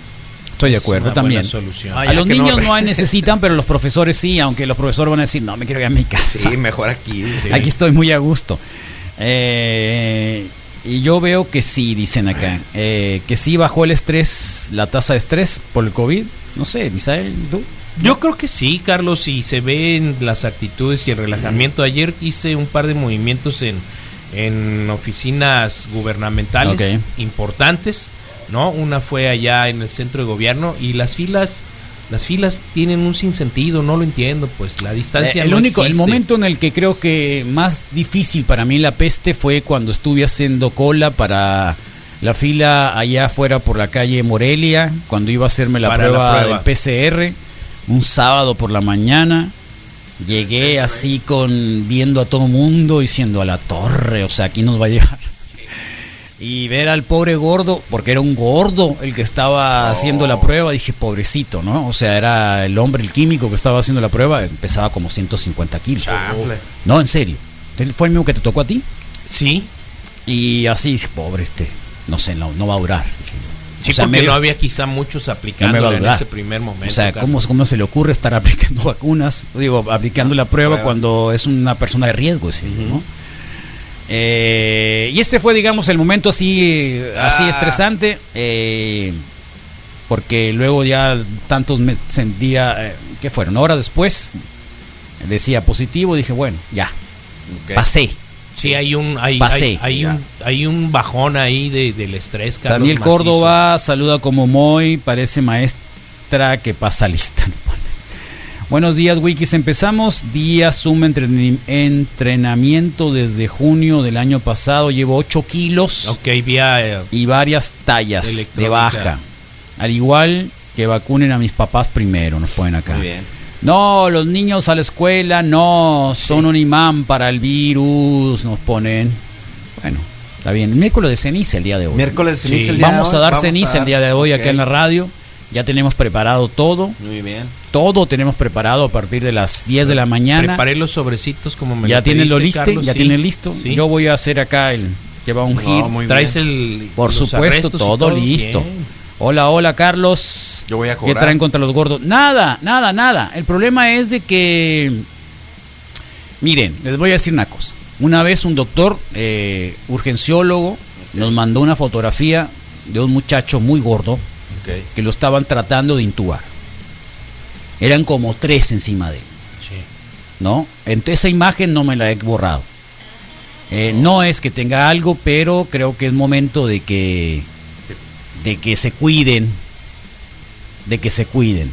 Estoy de Es acuerdo una también. buena solución. Ay, A los no niños no hay (laughs) necesitan, pero los profesores sí, aunque los profesores van a decir, no, me quiero ir a mi casa. Sí, mejor aquí. Aquí estoy muy a gusto. Eh, y yo veo que sí, dicen acá, eh, que sí bajó el estrés, la tasa de estrés por el COVID. No sé, Misael, ¿tú? Yo creo que sí, Carlos, y se ven las actitudes y el relajamiento. Ayer hice un par de movimientos en, en oficinas gubernamentales importantes, ¿no? Una fue allá en el centro de gobierno y las filas Las filas tienen un sinsentido, no lo entiendo, pues la distancia Eh, el no único, el momento en el que creo que más difícil para mí la peste fue cuando estuve haciendo cola para la fila allá afuera por la calle Morelia, cuando iba a hacerme la, Para la prueba, prueba. del PCR, un sábado por la mañana. Llegué así con viendo a todo mundo diciendo a la torre, o sea, aquí nos va a llegar. (laughs) Y ver al pobre gordo, porque era un gordo el que estaba haciendo la prueba, dije, pobrecito, ¿no? O sea, era el hombre, el químico que estaba haciendo la prueba, pesaba como 150 kilos. No, en serio. ¿Fue el mismo que te tocó a ti? Sí. Y así, dije, pobre este, no sé, no, no va a durar. Sí, O sea, porque medio- no había quizá muchos aplicando en ese primer momento. O sea. ¿cómo, ¿cómo se le ocurre estar (laughs) aplicando vacunas? Digo, aplicando la prueba Pruebas. cuando es una persona de riesgo, sí, ¿no? Eh, y ese fue, digamos, el momento así, así Ah. estresante, eh, porque luego ya tantos me sentía, eh, ¿qué fueron? Horas después decía positivo, dije, bueno, ya, Ok. pasé. Sí, hay un, hay, Pasé. hay, hay un, hay un bajón ahí de, del estrés. Carlos, Daniel macizo. Córdoba saluda como Moy, parece maestra que pasa lista. (laughs) Buenos días, Wikis. Empezamos día Zoom entreni- entrenamiento desde junio del año pasado. Llevo 8 kilos Ok, vía. eh, y varias tallas de baja. Al igual que vacunen a mis papás primero, nos ponen acá. Muy bien. No, los niños a la escuela no son un imán para el virus, nos ponen. Bueno, está bien. Miércoles de ceniza el día de hoy. Miércoles de ceniza Sí. el día de Vamos hoy. a dar Vamos a ceniza dar- el día de hoy acá ok. en la radio. Ya tenemos preparado todo. Muy bien. Todo tenemos preparado a partir de las 10 de la mañana. Preparé los sobrecitos como me Ya lo tienen lo listo, Carlos, ya sí. tienen listo. Sí. Yo voy a hacer acá el lleva un No, hit. muy Traes bien. el. Por supuesto, todo, listo. Bien. Hola, hola, Carlos. Yo voy a ¿Qué cobrar. traen contra los gordos? Nada, nada, nada. El problema es de que. Miren, les voy a decir una cosa. Una vez un doctor, eh, urgenciólogo, nos mandó una fotografía de un muchacho muy gordo que lo estaban tratando de intubar. Eran como tres encima de él. ¿No? Entonces esa imagen no me la he borrado. Eh, no es que tenga algo, pero creo que es momento de que de que se cuiden, de que se cuiden.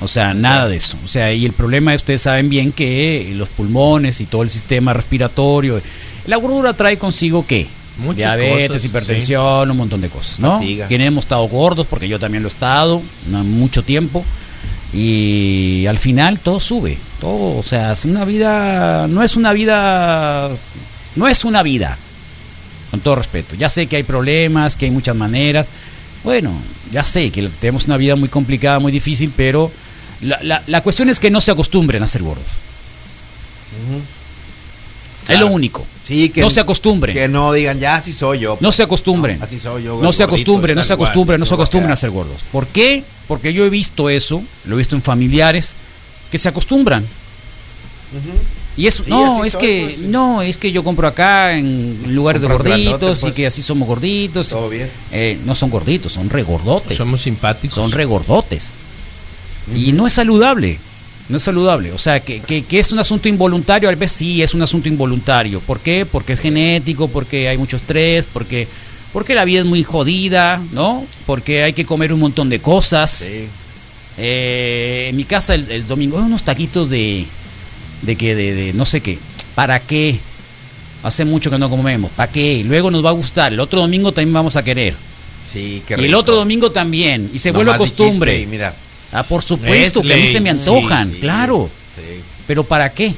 O sea, nada de eso. O sea, y el problema es, ustedes saben bien que los pulmones y todo el sistema respiratorio, la gordura trae consigo qué? Muchas Diabetes, cosas, hipertensión, un montón de cosas, ¿no? Fatiga. Quienes hemos estado gordos, porque yo también lo he estado, no mucho tiempo. Y al final todo sube, todo, o sea, es una vida, no es una vida, no es una vida, con todo respeto. Ya sé que hay problemas, que hay muchas maneras. Bueno, ya sé que tenemos una vida muy complicada, muy difícil, pero la, la- la cuestión es que no se acostumbren a ser gordos. Es lo único. Sí, que no se acostumbren. Que no digan, ya así soy yo. No se acostumbren. No, así soy yo, No se acostumbren, no se acostumbren, no se acostumbren a ser gordos. ¿Por qué? Porque yo he visto eso, lo he visto en familiares que se acostumbran. Y eso, Sí, no, es soy, que pues, sí. no, es que yo compro acá en lugares de gorditos grandote, y pues. que así somos gorditos. Todo bien. Eh, no son gorditos, son regordotes. Somos simpáticos. Son regordotes. Y no es saludable. No es saludable. O sea, que, que- que es un asunto involuntario. A veces sí es un asunto involuntario. ¿Por qué? Porque es genético, porque hay mucho estrés, porque, porque la vida es muy jodida, ¿no? Porque hay que comer un montón de cosas. Sí. Eh, en mi casa el, el domingo, "Ay, unos taquitos de, de que, de, de no sé qué. ¿Para qué? Hace mucho que no comemos. ¿Para qué? Luego nos va a gustar. El otro domingo también vamos a querer. Sí, qué Y el rico. otro domingo también. Y se vuelve Nomás costumbre. dijiste mira, Ah, por supuesto Es que a mí se me antojan, sí, claro. sí, Pero ¿para qué?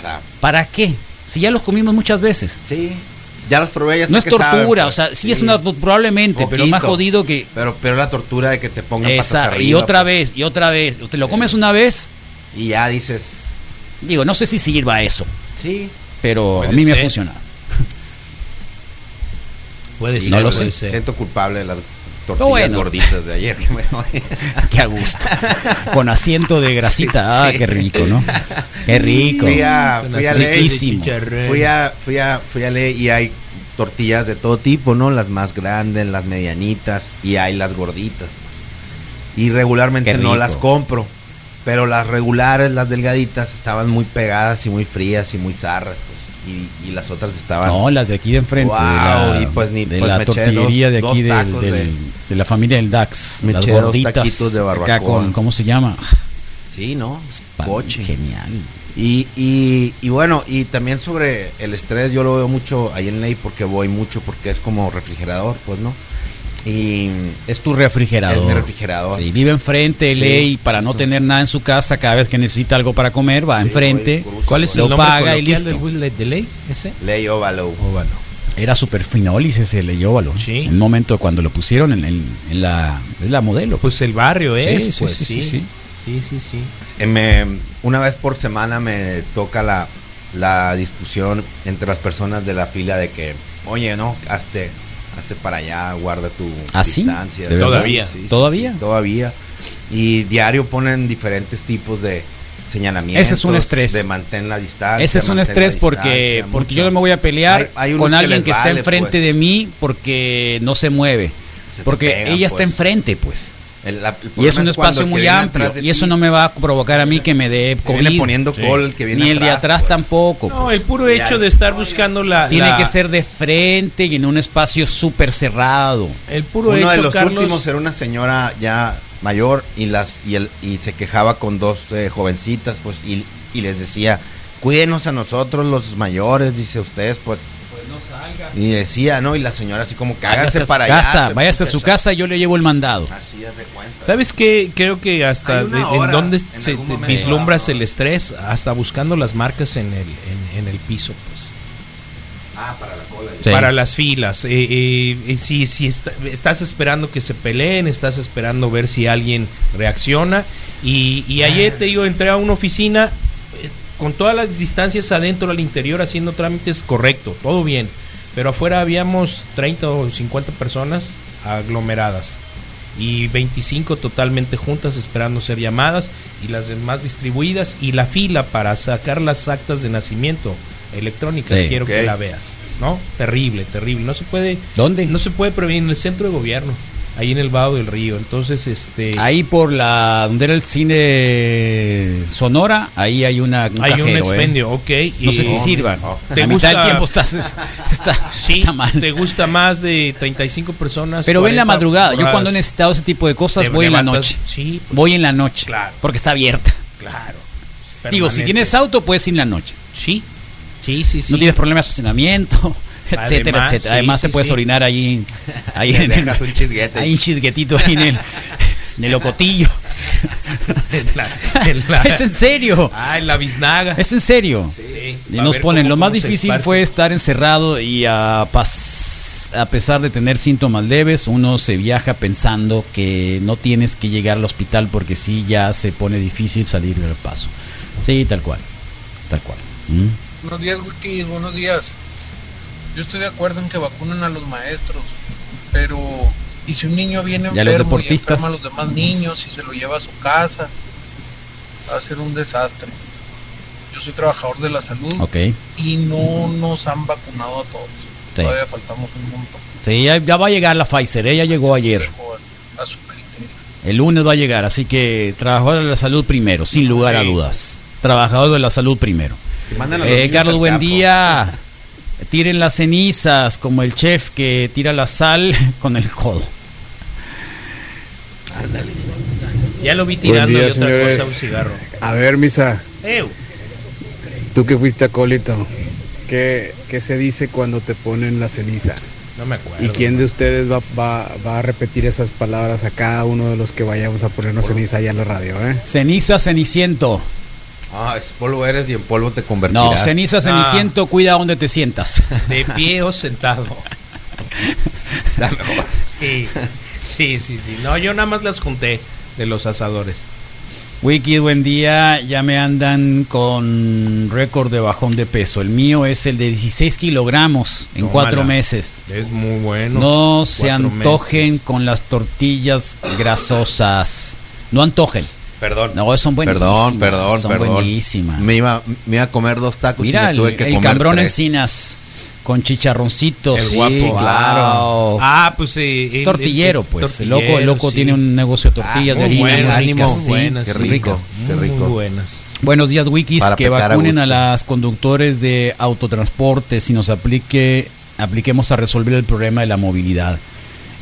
para, ¿Para qué? Si ya los comimos muchas veces. sí. Ya los probé, ya sé No es que tortura, o sea, sí, es una probablemente, pero más Poquito. jodido que Pero, pero la tortura de que te pongan patas esa arriba. y otra pues, vez y otra vez. Usted lo comes una vez, Y ya dices, digo, no sé si sirva eso, sí. pero a mí me ha funcionado. (laughs) Puede ser, no lo puede sé. ser. Siento culpable de las tortillas bueno. gorditas de ayer. que me- (laughs) Qué a gusto. Con asiento de grasita, ah, Sí. qué rico, ¿no? Qué rico. Fui a, fui a Ley, fui a, fui a, fui a Ley y hay tortillas de todo tipo, ¿no? Las más grandes, las medianitas y hay las gorditas. Y regularmente no las compro. Pero las regulares, las delgaditas, estaban muy pegadas y muy frías y muy zarras. Pues. y, y las otras estaban. No, las de aquí de enfrente. de la, y pues ni- de pues la tortillería dos- de aquí del- del- de- de la familia del DAX. Me las gorditas. taquitos de acá barbacoa. con, ¿Cómo se llama? Sí, ¿no? Coche. Genial. Y, y, y bueno, y también sobre el estrés, yo lo veo mucho ahí en ley porque voy mucho, porque es como refrigerador, pues, ¿no? Y Es tu refrigerador. Es mi refrigerador. Y vive enfrente, Sí, ley, para no tener nada en su casa, cada vez que necesita algo para comer, va enfrente, ¿Cuál es el lo nombre paga y listo. de ley? ¿Ese? Ley óvalo. Óvalo. Era super finolis ese leyóvalo. Sí. En un momento cuando lo pusieron en, el- en la, la modelo. Pues el barrio es, Sí, sí, pues sí, sí. sí, sí. Sí, sí, sí. Eh, me- una vez por semana me toca la, la discusión entre las personas de la fila de que, oye, no, hazte, hazte para allá, guarda tu ¿Ah, distancia. Todavía. Sí, ¿Todavía? sí, todavía. Y diario ponen diferentes tipos de señalamientos. Ese es un estrés. De mantén la distancia. Ese es un estrés porque, porque mucho. yo no me voy a pelear Hay- con alguien que está vale, enfrente pues. de mí porque no se mueve. Se Porque pegan, ella está pues. enfrente, pues. El- la- el Y es un espacio muy amplio. atrás Y eso no me va a provocar a mí que me dé te viene COVID. poniendo col el que viene Ni el de atrás, atrás pues. tampoco. No, pues. el puro hecho de estar buscando la. Tiene la- que ser de frente y en un espacio súper cerrado. El puro Uno hecho, de los Carlos. últimos era una señora ya mayor y las y, el, y se quejaba con dos eh, jovencitas pues y, y les decía cuídenos a nosotros los mayores dice ustedes pues y decía no y la señora así como su para allá casa, váyase a su muchacha". casa yo le llevo el mandado. así haz de cuenta ¿Sabes qué? Creo que hasta en dónde en se momento. vislumbras el estrés, hasta buscando las marcas en el, en, en el piso, pues. ah para la cola Sí. Para las filas. Eh, eh, eh, si si está- estás esperando que se peleen, estás esperando ver si alguien reacciona. Y, y ayer te digo, entré a una oficina con todas las distancias adentro al interior haciendo trámites correcto, todo bien. Pero afuera habíamos 30 o 50 personas aglomeradas y 25 totalmente juntas esperando ser llamadas y las demás distribuidas y la fila para sacar las actas de nacimiento electrónicas Sí. quiero que la veas no terrible terrible no se puede ¿Dónde? no se puede prevenir en el centro de gobierno ahí en el Vado del Río entonces este Ahí por la donde era el cine Sonora, ahí hay una un hay un ¿eh? expendio ok No sé si sirvan. ¿Te La mitad del gusta- tiempo estás, (laughs) está, sí está mal. te gusta más de 35 personas Pero ve en la 40 madrugada. Yo cuando he necesitado ese tipo de cosas voy en la noche. sí pues, Voy en la noche. Claro. Porque está abierta. claro Digo, si tienes auto, puedes ir en la noche. sí sí sí sí No tienes problema de estacionamiento, etcétera, Además, etcétera. sí, Además, sí, te puedes sí. orinar ahí, ahí en el, un chisguete. hay un chisguetito ahí en el, en el ocotillo. En la- en la- es en serio. Ah, en la biznaga. Es en serio. Sí, Y nos ponen, cómo- lo más difícil esparce. fue estar encerrado y a, pas- a pesar de tener síntomas leves, uno se viaja pensando que no tienes que llegar al hospital porque sí ya se pone difícil salir del paso. Sí, tal cual. Tal cual. ¿Mm? Buenos días, Wiki, buenos días. Yo estoy de acuerdo en que vacunen a los maestros, pero ¿y si un niño viene a los enfermo y deportistas. enferma a los demás niños y se lo lleva a su casa? Va a ser un desastre. Yo soy trabajador de la salud y no nos han vacunado a todos. Sí. Todavía faltamos un montón. Sí, ya, ya va a llegar la Pfizer, ella llegó ayer. A su criterio. El lunes va a llegar, así que trabajador de la salud primero, sin lugar a dudas. Trabajador de la salud primero. Eh, Carlos, buen campo. día. (laughs) Tiren las cenizas, como el chef que tira la sal (laughs) con el codo. Ya lo vi tirando día, y otra señores. cosa un cigarro. A ver, Misa, Ew. tú que fuiste acólito, ¿qué, ¿qué se dice cuando te ponen la ceniza? No me acuerdo. ¿Y quién de ustedes va, va, va a repetir esas palabras a cada uno de los que vayamos a ponernos ceniza allá en la radio? ¿eh? Ceniza, ceniciento. Ah es polvo eres y en polvo te convertirás No, ceniza, ceniciento, cuida donde te sientas. De pie o sentado. (laughs) Está mejor. Sí, sí, sí, sí. No, yo nada más las junté de los asadores. Wiki, buen día. Ya me andan con récord de bajón de peso. El mío es el de 16 kilogramos en cuatro meses. Es muy bueno. No se antojen meses. con las tortillas grasosas. No antojen. Perdón. No, son buenísimas. Perdón, perdón, son perdón. buenísimas. Me iba, me iba a comer dos tacos Mira, y me tuve el, que el comer Cambrón tres. Encinas. Con chicharroncitos. El Sí, guapo. claro. Ah, pues sí. Es el- tortillero, el- pues. el tortillero, loco, el loco sí. tiene un negocio de tortillas Ah, de muy harina. buenas, muy ricas, muy sí, buenas, qué rico. qué Muy rico. buenas. Buenos días, Wikis. Para que a vacunen a, las conductores de autotransportes y nos aplique, apliquemos a resolver el problema de la movilidad.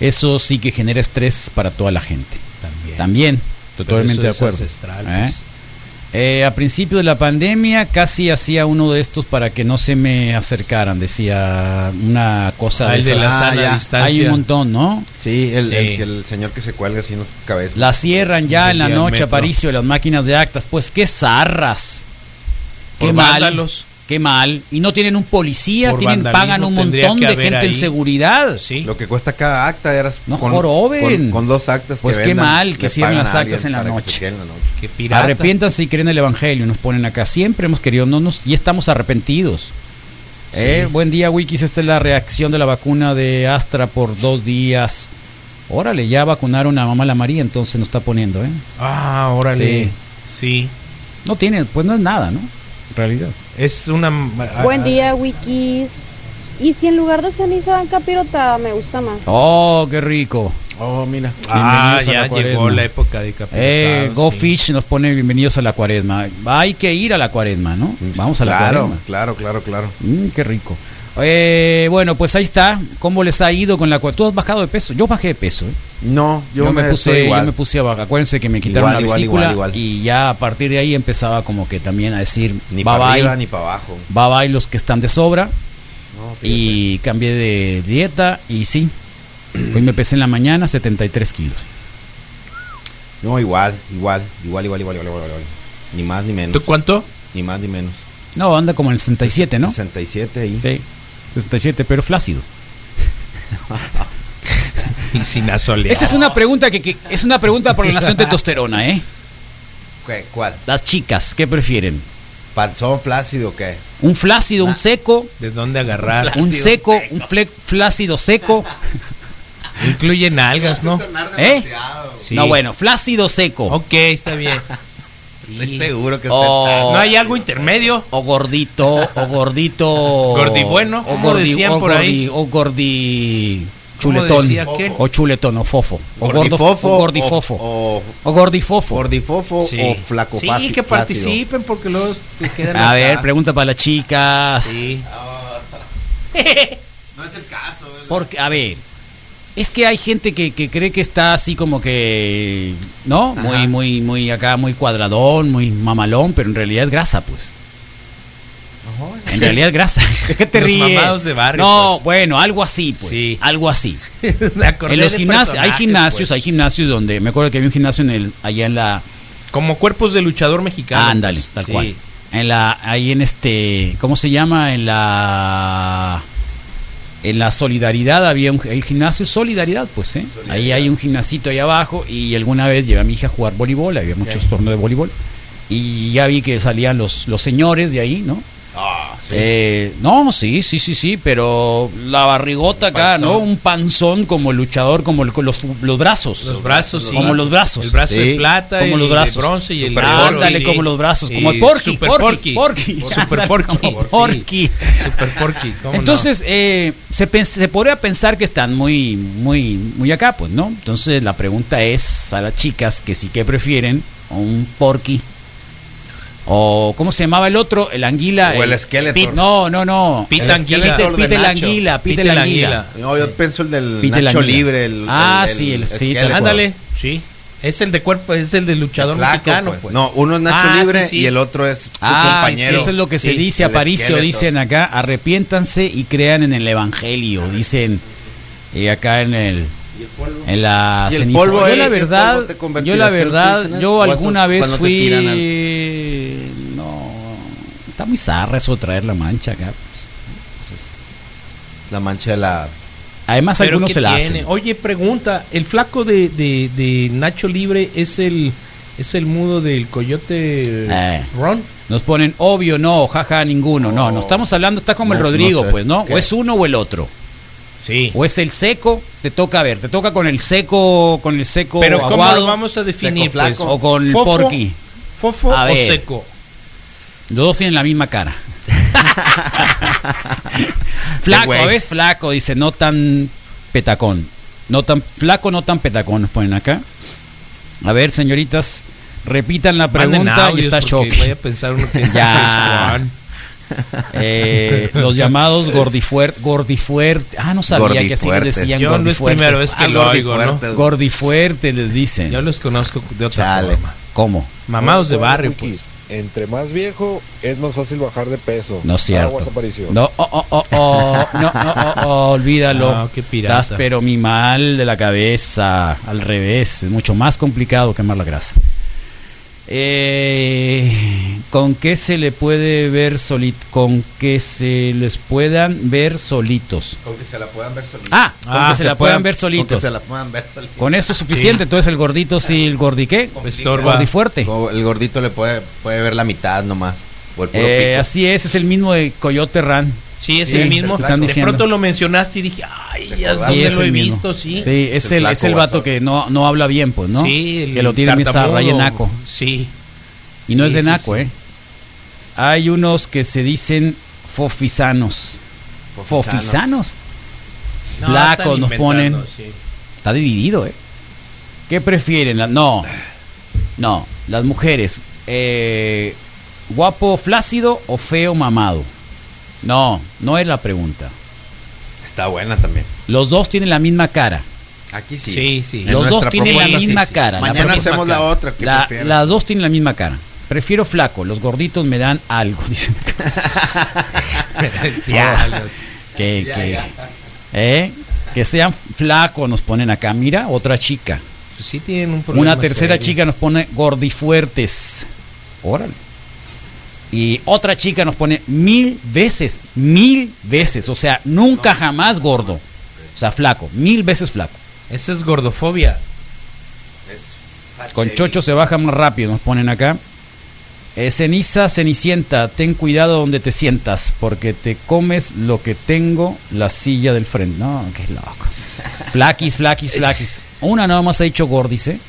Eso sí que genera estrés para toda la gente. También. También, totalmente eso de es acuerdo. ancestral, ¿Eh? pues. Eh, a principio de la pandemia casi hacía uno de estos para que no se me acercaran, decía una cosa Ah, de el de la sana ya. distancia. Hay un montón, ¿no? Sí, el, Sí. el que- el señor que se cuelga así en los cabezas. La cierran ya en la noche. Aparicio, las máquinas de actas. Pues qué zarras. Qué mal. vándalos. Qué mal. Y no tienen un policía, Por tienen, pagan un montón de gente en seguridad. Sí. Lo que cuesta cada acta era No con, con, con dos actas Pues que qué vendan, mal que cierren las actas en la noche. se quede en la noche. Qué pirata. Arrepiéntanse y creen el evangelio, nos ponen acá. Siempre hemos querido, no nos, y estamos arrepentidos. Eh, buen día, Wikis. Esta es la reacción de la vacuna de Astra por dos días. Órale, ya vacunaron a mamá la María, entonces nos está poniendo, ¿eh? Ah, órale. Sí. No tiene, pues no es nada, ¿no? En realidad. Es una. Buen día, Wikis. Y si en lugar de ceniza van capirotada, me gusta más. Oh, qué rico. Oh, mira. Ah, Bienvenidos a ya la llegó la época de capirotada. Eh, Go sí. Fish nos pone bienvenidos a la cuaresma. Hay que ir a la cuaresma, ¿no? Vamos a la claro, cuaresma. claro, claro, claro. Mm, qué rico. Eh, bueno, pues ahí está. ¿Cómo les ha ido con la? ¿Tú has bajado de peso? Yo bajé de peso. ¿eh? No, yo, me, puse, yo me puse a bajar. Acuérdense que me quitaron Igual, la igual, vesícula igual, igual. y ya a partir de ahí empezaba como que también a decir Ni bye para bye, arriba ni para abajo. bye bye los que están de sobra No, y cambié de dieta y sí. Hoy me pesé en la mañana 73 kilos. No, igual, igual, igual, igual, igual, igual, igual, igual. Ni más ni menos. ¿Tú cuánto? Ni más ni menos. No, anda como en el 67, ¿no? 67 ahí. Sí, 67, pero flácido. (laughs) Y sin asolear. Esa es una pregunta que, que- es una pregunta por la nación testosterona, ¿eh? ¿Qué? ¿Cuál? Las chicas, ¿qué prefieren? ¿Panzón flácido o qué? ¿Un flácido, un seco? ¿De dónde agarrar? ¿Un seco, un fle- flácido seco? Incluyen algas, ¿no? ¿Eh? Sí. No, bueno, flácido seco. Ok, está bien. Estoy seguro que O- ¿No hay algo intermedio? O gordito, o gordito. Gordibueno, o ¿cómo decían o por ahí? gordi- O gordi. ¿Cómo Chuletón. O chuletón, o fofo. O gordo, Gordifofo o gordifofo. O, O gordifofo. gordifofo Sí. o flaco Sí, fácil, que flácido. participen porque luego te quedan A acá. ver, pregunta para las chicas. Sí. (laughs) (laughs) No es el caso. Porque, a ver, es que hay gente que, que cree que está así como que, ¿no? Muy, muy, muy acá, muy cuadradón, muy mamalón, pero en realidad es grasa, pues. En realidad es grasa. ¿De (laughs) qué te Los ríes? mamados de barrio, No, pues. bueno, algo así, pues. Sí. Algo así. (laughs) En los gimnasios, hay gimnasios, pues. hay gimnasios donde, me acuerdo que había un gimnasio en el, allá en la, Como cuerpos de luchador mexicano. ándale, pues. tal Sí. cual. En la, ahí en este, ¿cómo se llama? En la, en la solidaridad había un el gimnasio Solidaridad, pues, ¿eh? Ahí hay un gimnasito ahí abajo y alguna vez llevé a mi hija a jugar voleibol, había muchos torneos de voleibol y ya vi que salían los, los señores de ahí, ¿no? Ah, sí. Eh, no, sí, sí, sí, sí, pero la barrigota acá, Panzón. ¿no? Un panzón como el luchador, como el- los, los brazos. Los brazos, sí. Como los brazos. El brazo Sí. de plata, Como los brazos. de bronce y el Super. Ándale, sí. como los brazos, como el porky, Super porky, porky. Super (laughs) porky. como Sí. porky. Super porky. ¿cómo no? Entonces, eh, se, se podría pensar que están muy, muy, muy acá, pues, ¿no? Entonces, la pregunta es a las chicas que sí que prefieren un porky. O, ¿cómo se llamaba el otro? El anguila. O el. Pit- no, no, no. Pete El Anguila. Pite el anguila, pite Pite el anguila. No, yo pienso el del Nacho. Libre. El, Ah, sí, el- sí, Ándale, sí. Es el de cuerpo, es el de luchador Flaco, mexicano, pues. pues. No, uno es Nacho Ah, Libre sí, sí. y el otro es su Ah, compañero. sí, eso es lo que se dice, Aparicio, dicen acá, arrepiéntanse y crean en el Evangelio, dicen y acá en el en la ¿Y el ceniza. polvo yo la ¿El verdad, yo la ¿Qué no te verdad, yo ¿O eso alguna vez fui está muy zarra eso traer la mancha acá. pues. La mancha de la... Además Pero algunos ¿qué se la tiene? hacen. Oye, pregunta, ¿el flaco de, de, de Nacho Libre es el es el mudo del coyote Eh. Ron? Nos ponen obvio no, jaja ninguno. No, no estamos hablando, está como el no Rodrigo, sé. pues, ¿no? ¿Qué? O es uno o el otro. Sí. O es el seco, te toca ver, te toca con el seco, con el seco Pero ¿cómo lo vamos a definir? Seco flaco. pues? o con el ¿Fofo? porky. ¿Fofo A o ver. seco? Los dos tienen la misma cara. (laughs) flaco. ¿ves? Flaco, dice, no tan petacón. No tan flaco, no tan petacón, nos ponen acá. A ver, señoritas, repitan la pregunta y está choque. Vaya a pensar uno que (laughs) es Ya. Eh, los llamados gordifuerte, gordifuerte. Ah, no sabía que así les decían Yo no es primera vez que Ah, lo oigo, ¿no? Gordifuerte les dicen. Yo los conozco de otra Chale. forma. ¿Cómo? Mamados de barrio, pues. Entre más viejo, es más fácil bajar de peso. No es cierto. Aguas, aparición. No, oh, oh, oh, oh, no, no, oh, oh, olvídalo. No, qué pirata. Estás pero mi mal de la cabeza. Al revés, es mucho más complicado quemar la grasa. Eh, ¿Con qué se le puede ver solito? Con que se les puedan ver solitos. Con que se la puedan ver solitos. Ah, con que se, la puedan ver solitos. Con que se la puedan ver solitos. Con eso es suficiente. Entonces el gordito sí, el gordi qué? Como El gordito le puede, puede ver la mitad nomás. O el puro Eh, pico. así es, es el mismo de Coyote Ran. Sí, es Sí, el mismo. flaco. de diciendo. pronto lo mencionaste y dije, ay, ya lo he mismo. visto, sí. Sí, es Es el, el es el vato que no, no habla bien, pues, ¿no? Sí, el que lo tiene bien tartamudo. zarra y naco. Sí. Y no Sí, es de sí, naco, sí. ¿eh? Hay unos que se dicen fofisanos. Fofisanos. No, Flacos están nos ponen. sí. Está dividido, ¿eh? ¿Qué prefieren? La- No, no, las mujeres. eh, ¿Guapo flácido o feo mamado? No, no es la pregunta. Está buena también. Los dos tienen la misma cara. Aquí sí. Sí, sí. En Los dos tienen la sí, misma sí. cara. La Mañana propuesta hacemos la otra. ¿qué La- las dos tienen la misma cara. Prefiero flaco, los gorditos me dan algo, (laughs) dicen. (laughs) Ya, Oh, que, que, ¿eh? que sean flacos nos ponen acá. Mira, otra chica. Pues sí tienen un problema. Una tercera serio. chica nos pone gordifuertes. Órale. Y otra chica nos pone mil veces, mil veces. O sea, nunca jamás gordo. O sea, flaco, mil veces flaco. Esa es gordofobia. Con chocho se baja más rápido, nos ponen acá. Eh, ceniza, cenicienta, ten cuidado donde te sientas, porque te comes lo que tengo, la silla del frente. No, qué loco. (laughs) Flaquis, flaquis, flaquis. Una nada más ha dicho gordis, ¿eh?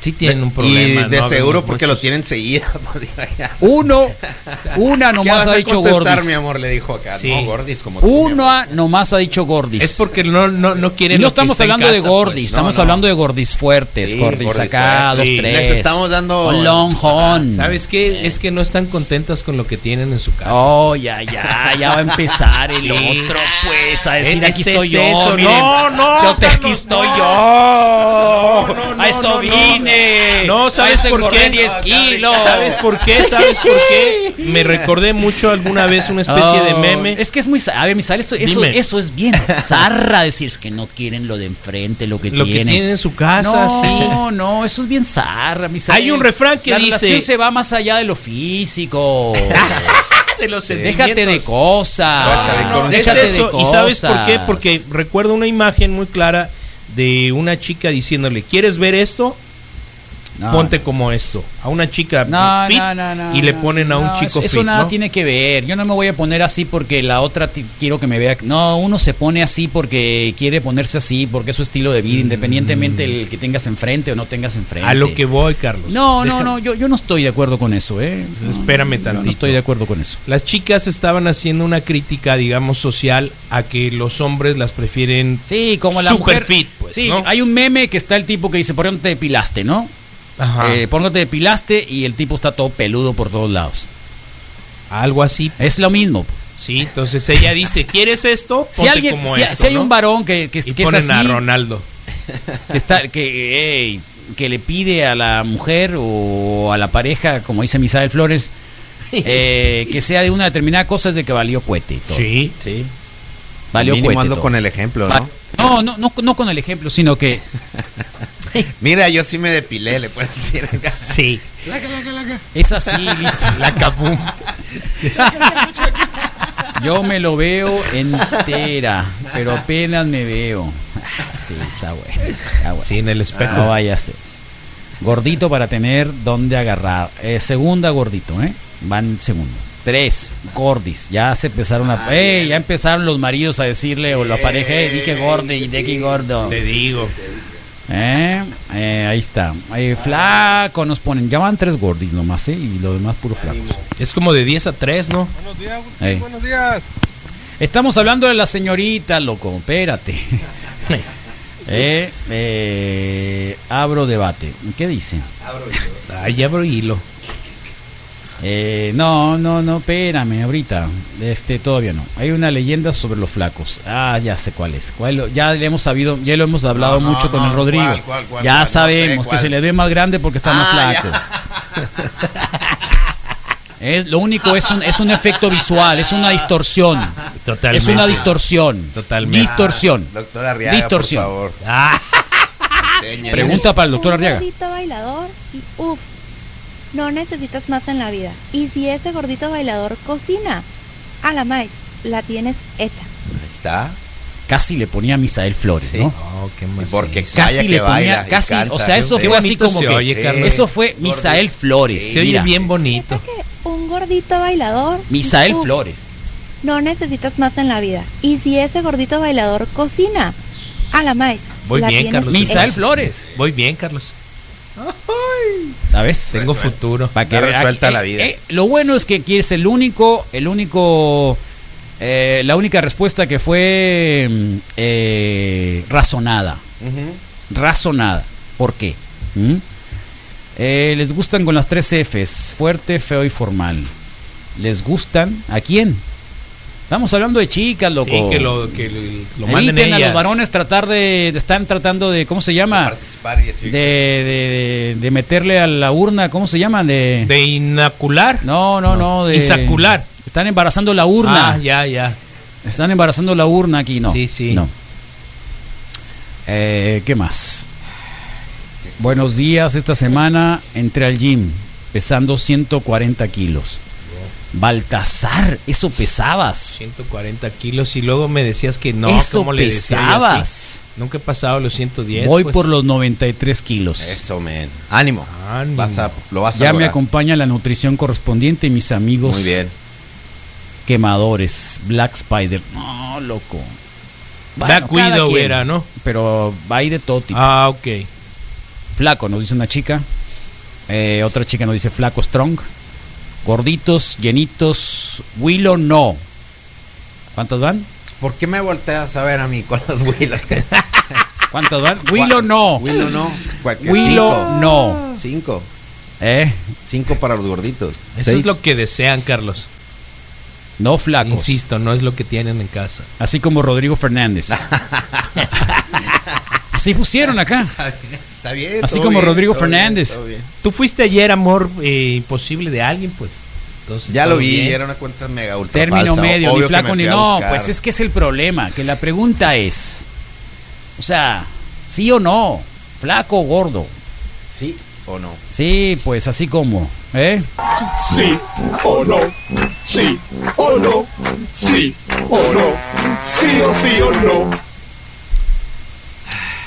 Sí tienen un Y problema. de ¿no? seguro porque muchos. lo tienen seguida. (laughs) Uno, (laughs) una ¿Qué nomás ha dicho gordis. mi amor? Le dijo acá. Sí. No, gordis como tú. Una nomás ha dicho gordis. Es porque no, no, no Y quieren. no estamos hablando de gordis, pues. estamos No, no. hablando de gordis fuertes, Sí, gordis gordis acá, dos, tres. les estamos dando- Un lonjón. ¿Sabes qué? Es que no están contentas con lo que tienen en su casa. Oh, ya, ya, ya va a empezar el (laughs) Sí. otro, pues, a decir aquí es estoy yo. No, no, Yo te, aquí estoy yo. No, no, a eso no, no. ¿sabes eso por qué? 10 kilos. ¿Sabes por qué? ¿Sabes por qué? Me (laughs) recordé mucho alguna vez una especie de Oh, meme. Es que es muy. A ver, Misael, eso, eso, eso es bien zarra decir es que no quieren lo de enfrente, lo que Lo que tienen. en su casa, no, sí. No, eso es bien zarra, Misael. Hay un refrán que La dice- relación se va más allá de lo físico. (laughs) de los Déjate de cosas. Es Déjate de eso. ¿Y sabes por qué? cosas. Porque recuerdo una imagen muy clara de una chica diciéndole, ¿quieres ver esto? No. Ponte como esto. A una chica No, fit y le ponen a un chico eso, fit, eso nada tiene que ver. Yo no me voy a poner así porque la otra quiero que me vea. No, uno se pone así porque quiere ponerse así, porque es su estilo de vida, independientemente el que tengas enfrente o no tengas enfrente. Mm. A lo que voy, Carlos. No, no, no, yo, yo no estoy de acuerdo con eso, ¿eh? No, Espérame tantito. No estoy de acuerdo con eso. Las chicas estaban haciendo una crítica, digamos, social a que los hombres las prefieren Sí, como la super mujer. fit, pues, sí, hay un meme que está el tipo que dice, ¿por qué no te depilaste, no? Eh, ¿Por no te depilaste? Y el tipo está todo peludo por todos lados. Algo así. Es lo mismo. Sí, entonces ella dice, ¿quieres esto? Si, alguien, como si, esto, si hay ¿no? un varón que, que, y que es así, a Ronaldo. que, está, que, que le pide a la mujer o a la pareja, como dice Misael Flores, (laughs) eh, que sea de una determinada cosa es de que valió cohete y todo. Sí. Sí. Valió cohete con el ejemplo. No, no, no, no con el ejemplo, sino que (laughs) Mira, yo sí me depilé, le puedes decir acá. Sí. es así, listo. La capum. Yo me lo veo entera, pero apenas me veo. Sí, está bueno. está bueno. Sí, en el espejo. No vaya a ser. Gordito para tener donde agarrar. Eh, segunda gordito, ¿eh? Van segundo. Tres, gordis. Ya se empezaron a. ¡Ey! ya empezaron los maridos a decirle o la pareja, eh, di que gordo y de que gordo. Te digo. Eh, eh, ahí está. Eh, flaco nos ponen. Ya van tres gordis nomás, ¿eh? Y lo demás puro flacos. Es como de 10 a 3, ¿no? Buenos días, Agustín, buenos días. Estamos hablando de la señorita, loco. Espérate. Eh, eh, abro debate. ¿Qué dice? Ahí abro hilo. Eh, no, no, no, espérame, ahorita. Este, todavía no. Hay una leyenda sobre los flacos. Ah, ya sé cuál es. ¿Cuál- ya le hemos sabido, ya lo hemos hablado No, no, mucho con no, el Rodrigo. ¿cuál, cuál, cuál, ya cuál? No sé sabemos que se le ve más grande porque está más Ah, flaco. Es, lo único es un, es un efecto visual, es una distorsión. Totalmente. Es una distorsión. Totalmente. Distorsión. Doctor Arriaga, Distorsión. por favor. Ah. Pregunta para el doctor un Arriaga. gordito bailador y uff, no necesitas más en la vida. Y si ese gordito bailador cocina, a la maíz, la tienes hecha. Ahí está. Casi le ponía a Misael Flores, Sí. ¿no? Oh, qué porque Casi le ponía, casi, canta. o sea, eso fue así como se que oye, Carlos. eso fue Misael Flores. Se oye mira. bien bonito. Que un gordito bailador. Misael uf, Flores. No necesitas más en la vida. Y si ese gordito bailador cocina, a la maíz, Voy la bien, Carlos. Misael hecha. Flores. Voy bien, Carlos. (laughs) Tengo futuro. Para que resuelta eh, la vida. eh, lo bueno es que aquí es el único, el único, eh, la única respuesta que fue mm, eh, razonada. Razonada. ¿Por qué? ¿Mm? Eh, les gustan con las tres Fs, fuerte, feo y formal. ¿Les gustan? ¿A quién? Estamos hablando de chicas, loco. Sí, que lo, que lo, lo manden a los varones tratar de, de- están tratando de, ¿cómo se llama? Participar y decir De, de, de- de meterle a la urna, ¿cómo se llama? De, De inacular. no, no, no, de Insacular. Están embarazando la urna. Ah, ya, ya. Están embarazando la urna aquí, no. Sí, sí. No. Eh, ¿Qué más? Buenos días. Esta semana entré al gym pesando 140 kilos. Baltasar, eso pesabas. 140 kilos y luego me decías que no. Eso ¿cómo le decía yo pesabas. así? Nunca he pasado los 110. Voy pues. por los 93 kilos. Eso, men. Ánimo. Ánimo. Vas a, lo vas a Ya me acompaña la nutrición correspondiente y mis amigos Muy bien. quemadores. Black Spider. No, loco. Black Bueno, cada Widow quien. era, ¿no? Pero hay de todo tipo. Ah, ok. Flaco, nos dice una chica. Eh, otra chica nos dice flaco strong. Gorditos, llenitos. Willow no. ¿Cuántos van? ¿Por qué me volteas a ver a mí con los Willows? (laughs) ¿Cuántos van? Willow no. Willow no. Que Willow no. Cinco. ¿Eh? Cinco para los gorditos. Eso Seis. es lo que desean, Carlos. No flacos. Insisto, no es lo que tienen en casa. Así como Rodrigo Fernández. (laughs) Así pusieron acá. Está bien. Así como bien, Rodrigo Fernández. bien. Tú fuiste ayer, amor eh, imposible de alguien, pues. Entonces, Ya lo vi, bien. era una cuenta mega ultra Término falsa. medio, ni flaco ni no. Pues es que es el problema. Que la pregunta es: O sea, ¿sí o no? ¿Flaco o gordo? ¿Sí o no? Sí, pues así como. ¿Eh? Sí o no, sí o no, sí o no, sí o sí o no.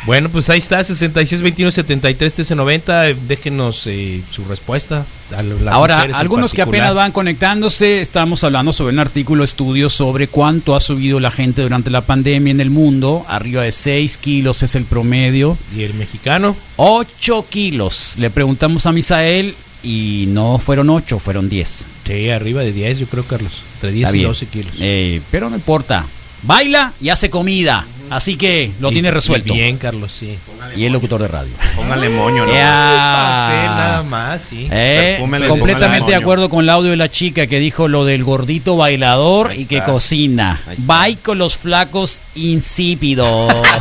Bueno, pues ahí está, 66 21 73 13 90. Déjenos eh, su respuesta. a lo- las Ahora, algunos que apenas van conectándose, estamos hablando sobre un artículo, estudio sobre cuánto ha subido la gente durante la pandemia en el mundo. Arriba de 6 kilos es el promedio. ¿Y el mexicano? 8 kilos. Le preguntamos a Misael y no fueron 8, fueron 10. Sí, arriba de 10, yo creo, Carlos. Entre 10 Está y bien. 12 kilos. Eh, pero no importa. Baila y hace comida. Así que lo Y- tiene y resuelto. Bien, Carlos, sí. Y es locutor de radio. Póngale moño, ¿no? Ya. Papel nada más, sí. Eh, completamente de acuerdo con el audio de la chica que dijo lo del gordito bailador Ahí y que está. cocina. Ahí está. Bye con los flacos insípidos. (laughs)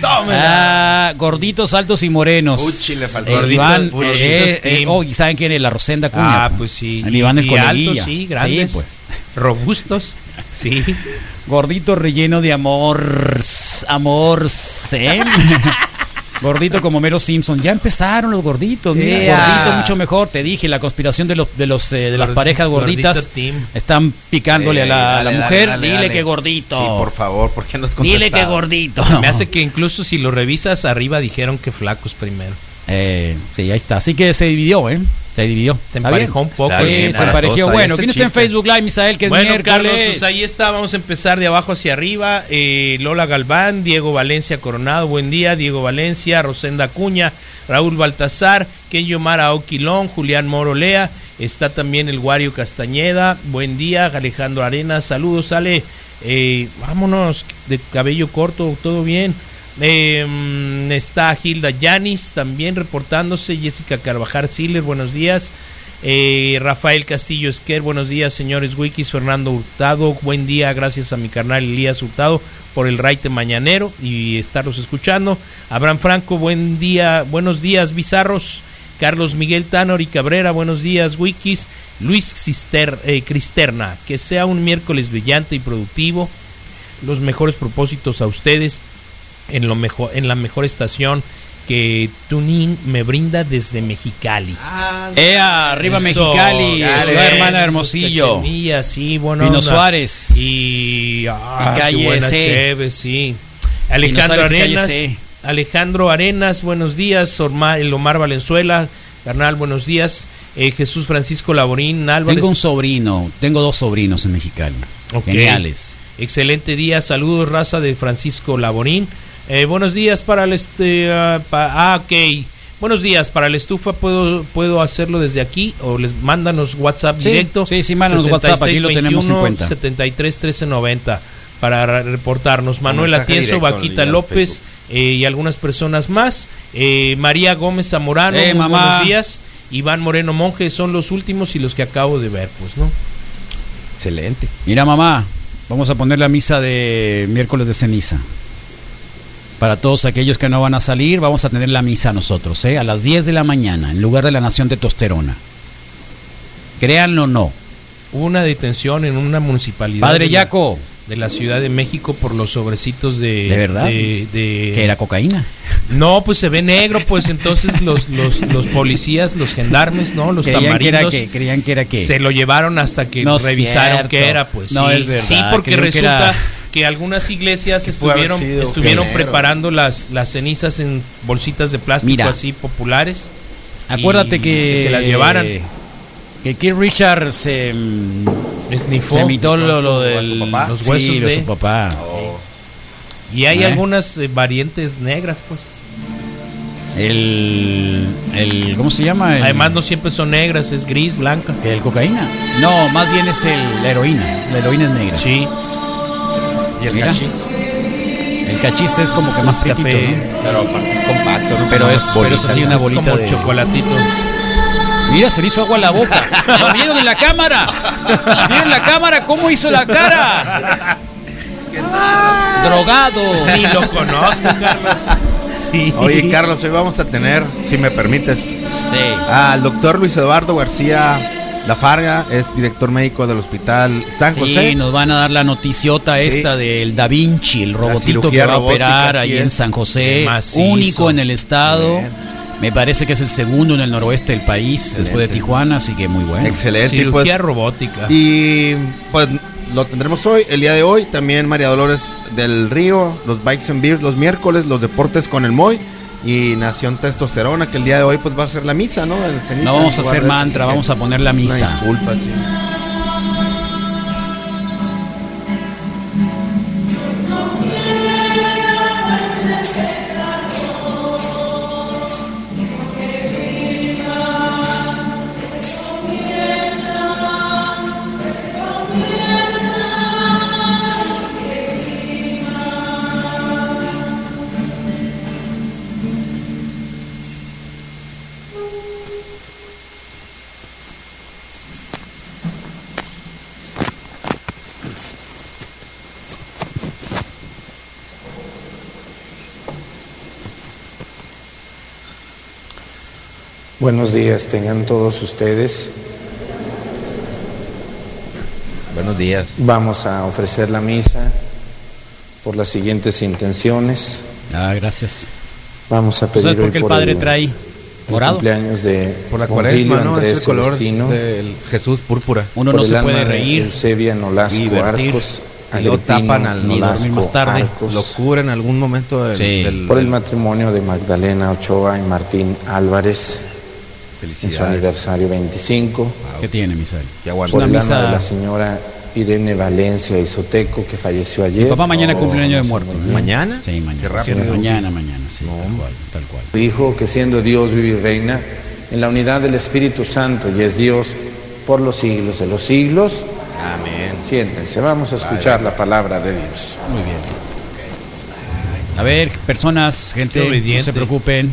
Ah, gorditos altos y morenos. Uchi, le faltó. El Gorditos- Iván, gorditos eh, eh, oh, y saben quién es la Rosenda Cuña. Ah, pues sí. El Iván el y altos, sí, grandes. Sí, pues. Robustos, sí. Gordito relleno de amor. Amor. ¿eh? Gordito como Mero Simpson. Ya empezaron los gorditos. Mira, gordito mucho mejor. Te dije, la conspiración de los de los eh, de las parejas gorditas están picándole a la, Eh, a la dale, mujer. dale, Dile dale. que gordito. Sí, por favor, ¿por qué nos Dile que gordito. Me hace que incluso si lo revisas arriba dijeron que flacos primero. Eh, sí, ahí está. Así que se dividió, ¿eh? Se dividió. Se emparejó un poco. Bien, se ahí Bueno, ¿quién está en. Facebook Live, Misael? Que es Bueno, miércoles. Carlos, pues ahí está, vamos a empezar de abajo hacia arriba. Eh, Lola Galván, Diego Valencia Coronado, buen día. Diego Valencia, Rosenda Acuña, Raúl Baltazar, Kenyo Mara Oquilón, Julián Moro Lea. Está también el Wario Castañeda, buen día. Alejandro Arenas, saludos, Ale. Eh, vámonos, de cabello corto, todo bien. Mm, está Hilda Yanis también reportándose. Jessica Carvajal Siller, buenos días. Eh, Rafael Castillo Esquer, buenos días, señores Wikis. Fernando Hurtado, buen día, gracias a mi carnal Elías Hurtado por el raite mañanero y estarlos escuchando. Abraham Franco, buen día, buenos días, bizarros. Carlos Miguel Tanor y Cabrera, buenos días, Wikis. Luis Cister- eh, Cristerna, que sea un miércoles brillante y productivo. Los mejores propósitos a ustedes en, lo mejor, en la mejor estación que Tunin me brinda desde Mexicali. Ea, arriba Eso, Mexicali, dale, hermana Hermosillo. sí, bueno. Pino onda. Suárez. Y, ah, Y calle C. sí. Alejandro Suárez y calle Arenas. C. Alejandro Arenas, buenos días. Orma- el Omar Valenzuela, carnal, buenos días. Eh, Jesús Francisco Laborín Álvarez. Tengo un sobrino, tengo dos sobrinos en Mexicali. Ok. Geniales. Excelente día, saludos raza de Francisco Laborín. Eh, buenos días para el este ah, pa- ah, ok. Buenos días para la estufa puedo puedo hacerlo desde aquí o les mándanos WhatsApp Sí, directo. sí, sí, mándanos WhatsApp, aquí lo tenemos en cuenta. 73 1390 para ra- reportarnos. Manuel Atienzo, Vaquita López eh, y algunas personas más. Eh, María Gómez Zamorano, Eh, muy buenos días. Iván Moreno Monje son los últimos y los que acabo de ver, pues, ¿no? Excelente. Mira, mamá, vamos a poner la misa de miércoles de ceniza. Para todos aquellos que no van a salir, vamos a tener la misa nosotros, ¿eh? A las 10 de la mañana, en lugar de la Nación de Tosterona. Créanlo o no. Hubo una detención en una municipalidad. Padre de la- Yaco. de la Ciudad de México por los sobrecitos de. ¿De verdad? de- de- Que era cocaína. No, pues se ve negro, pues entonces los, los, los policías, los gendarmes, ¿no? Los Creían que era tamarindos. que, creían que era que. Se lo llevaron hasta que No revisaron qué era, pues. No sí, es verdad, Sí, porque que resulta que, algunas iglesias estuvieron, estuvieron preparando las, las cenizas en bolsitas de plástico Mira. así populares. Acuérdate y que. se las llevaran. Que Keith Richard se. mm, Esnifó. Se imitó lo, lo ¿A su del. papá? Los huesos de de- su papá. Y hay ¿Eh? algunas eh, variantes negras, pues. El, el. ¿Cómo se llama? El- Además no siempre son negras, es gris, blanca. el cocaína. No, más bien es el, la heroína. La heroína es negra. Sí. Y el Mira. cachis. El cachis es como que Es más café. café. ¿no? Pero aparte es compacto, ¿no? Pero es- unas pero es bolitas. así una Es bolita como de- chocolatito. Mira, se le hizo agua a la boca. (laughs) ¿Lo vieron en la cámara? ¿Vieron la cámara cómo hizo la cara? Drogado. Ni lo conozco, Carlos. Sí. Oye, Carlos, hoy vamos a tener, si me permites, Sí. al doctor Luis Eduardo García Lafarga, es director médico del Hospital San Sí, José. nos van a dar la noticiota Sí. esta del Da Vinci, el robotito que va a robótica, operar ahí en. San José, único en el estado. Bien. Me parece que es el segundo en el noroeste del país, después de Tijuana, así que muy bueno. Excelente. y Cirugía pues- robótica. Y pues lo tendremos hoy, el día de hoy. También María Dolores del Río, los Bikes and Beers los miércoles, los deportes con el Moy y Nación Testosterona, que el día de hoy pues va a ser la misa, ¿no? El ceniza, No vamos a hacer mantra, vamos a poner la Una misa. disculpa, sí. Buenos días, tengan todos ustedes. Buenos días. Vamos a ofrecer la misa por las siguientes intenciones. Ah, gracias. Vamos a pedir ¿Sabes por hoy qué el padre trae el morado? cumpleaños de Por la Bonfilio cuaresma, ¿no? Es el color Celestino, del Jesús púrpura. Uno por no el se puede de reír, Eusebia Nolasco divertir, Arcos, Agripino tapan al- Nolasco más tarde. Arcos, Lo cura en algún momento del, Sí. del- por el del- matrimonio de Magdalena Ochoa y Martín Álvarez, en su Felicidades. aniversario 25. ¿Qué tiene, Misael? Por el misa- de la señora Irene Valencia Isoteco, que falleció ayer. Mi papá mañana Oh, cumple un año de muerto. ¿eh? ¿Mañana? Sí, mañana. Qué rápido. Sí, mañana, mañana, sí, tal cual, tal cual. Dijo que siendo Dios vive y reina en la unidad del Espíritu Santo y es Dios por los siglos de los siglos. Amén. Siéntense, vamos a escuchar la palabra de Dios. Muy bien. A ver, personas, gente, no obediente. se preocupen.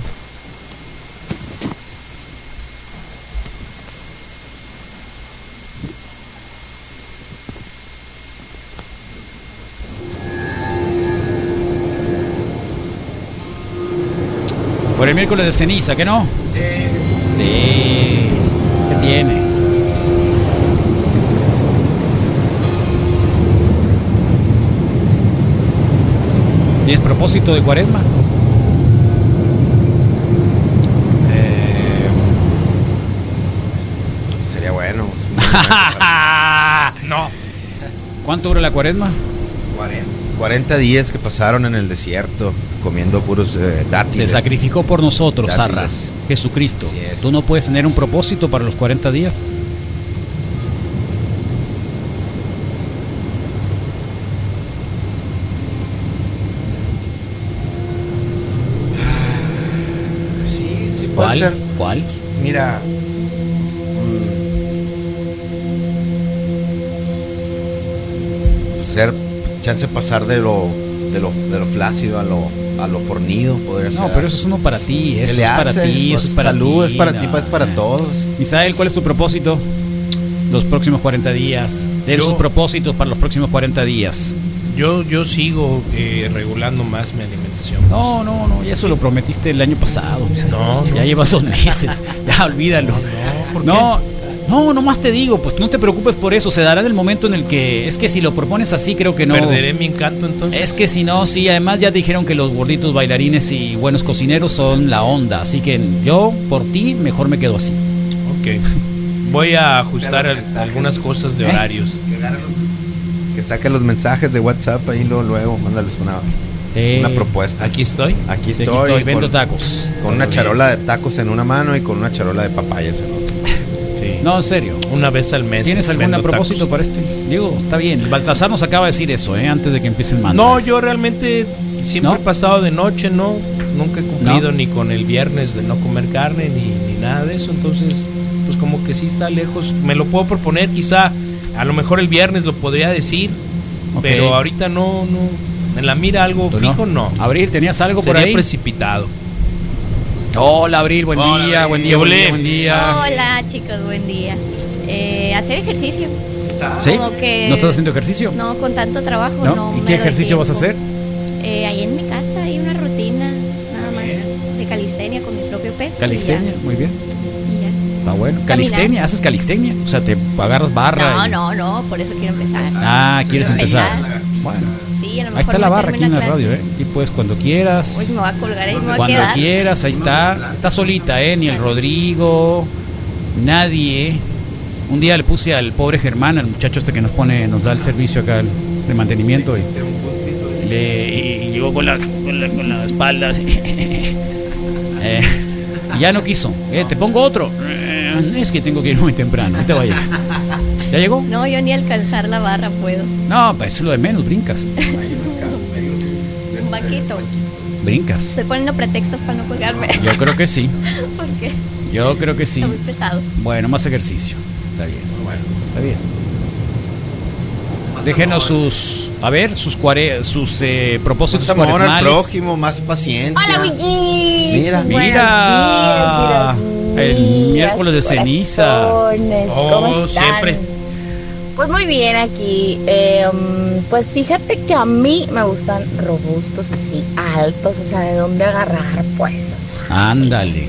El miércoles de ceniza, ¿qué no? Sí. Sí. ¿Qué tiene? ¿Tienes propósito de cuaresma? Eh, sería bueno. (laughs) no. ¿Cuánto dura la cuaresma? 40 días que pasaron en el desierto comiendo puros eh, Se dátiles. sacrificó por nosotros. Sarra. Jesucristo. ¿Tú no puedes tener un propósito para los 40 días? Sí, sí puede ¿Cuál? ser. ¿Cuál? Mira. Chance pasar de lo, de lo, de lo flácido a lo, a lo fornido, podría ser. No, pero eso es uno para ti, ¿Qué eso le es para ti, Pues eso es para salud, ti. es para ti, no. es para todos. Misael, ¿cuál es tu propósito? Los próximos 40 días. De Yo- sus propósitos para los próximos 40 días. Yo, yo sigo eh, regulando más mi alimentación. No, no, no, y eso lo prometiste el año pasado. Misael. No, ya no. llevas dos meses. (laughs) ya olvídalo. No, no, nomás te digo, pues no te preocupes por eso. Se dará en el momento en el que. Es que si lo propones así, creo que no. ¿Perderé mi encanto entonces? Es que si no, sí, además ya dijeron que los gorditos bailarines y buenos cocineros son la onda. Así que yo, por ti, mejor me quedo así. Ok. Voy a ajustar al- algunas cosas de ¿Eh? horarios. Que saquen los mensajes de WhatsApp ahí luego, luego mándales una, Sí. una propuesta. Aquí estoy. Aquí estoy. aquí estoy, vendo con, tacos. con una charola de tacos en una mano y con una charola de papayas en otra. No, en serio. Una vez al mes. ¿Tienes algún propósito tacos. para este? Digo, está bien. El Baltasar nos acaba de decir eso, ¿eh? Antes de que empiece el mando. No, yo realmente siempre ¿No? he pasado de noche, no. Nunca he cumplido ¿No? ni con el viernes de no comer carne ni, ni nada de eso. Entonces, pues como que sí está lejos. Me lo puedo proponer, quizá. A lo mejor el viernes lo podría decir. Pero ahorita no, no. En la mira algo ¿Tú fijo, no. Abril, ¿tenías algo por Sería ahí? precipitado. Hola, Abril, buen Hola, día, Abril. buen día, buen día, Ole. buen día. Hola chicos, buen día. Eh, hacer ejercicio. ¿Sí? Como que- ¿No estás haciendo ejercicio? No, con tanto trabajo ¿No? no. ¿Y qué ejercicio vas a hacer? Eh, ahí en mi casa hay una rutina, nada más, de calistenia con mi propio peso. ya, muy bien. Está bueno. Calixtenia, ¿haces calixtenia? O sea, te agarras barra. No, y- no, no, por eso quiero empezar. Ah, quieres empezar. Bueno, Sí, a lo mejor ahí está la barra aquí en la radio. ¿eh? Aquí puedes cuando quieras. Hoy me voy a colgar ahí, me voy a Cuando quieras, ahí está. Está solita, ¿eh? Ni el Rodrigo, nadie. Un día le puse al pobre Germán, al muchacho este que nos pone, nos da el servicio acá de mantenimiento. Y, le, y llegó con la, con la, con la espalda así. (laughs) Eh, y ya no quiso. Eh, te pongo otro. Eh, es que tengo que ir muy temprano. Te vaya. ¿Ya llegó? No, yo ni alcanzar la barra puedo. No, pues es lo de menos, brincas. (laughs) Un banquito. Brincas. Estoy poniendo pretextos para no colgarme. Yo creo que sí. (laughs) Porque Yo creo que sí. está muy pesado. Bueno, más ejercicio. Está bien. Bueno, está bien. Déjenos sus, a ver, sus cuare, sus eh, propósitos Más amor al prójimo, más paciencia. Hola, Wiki. Mira. Mira, el miércoles de ceniza. corazones, ¿cómo Oh, están? siempre. Pues muy bien aquí. Eh, um, pues fíjate que a mí me gustan robustos así, altos, o sea, de dónde agarrar, pues, o sea. Ándale.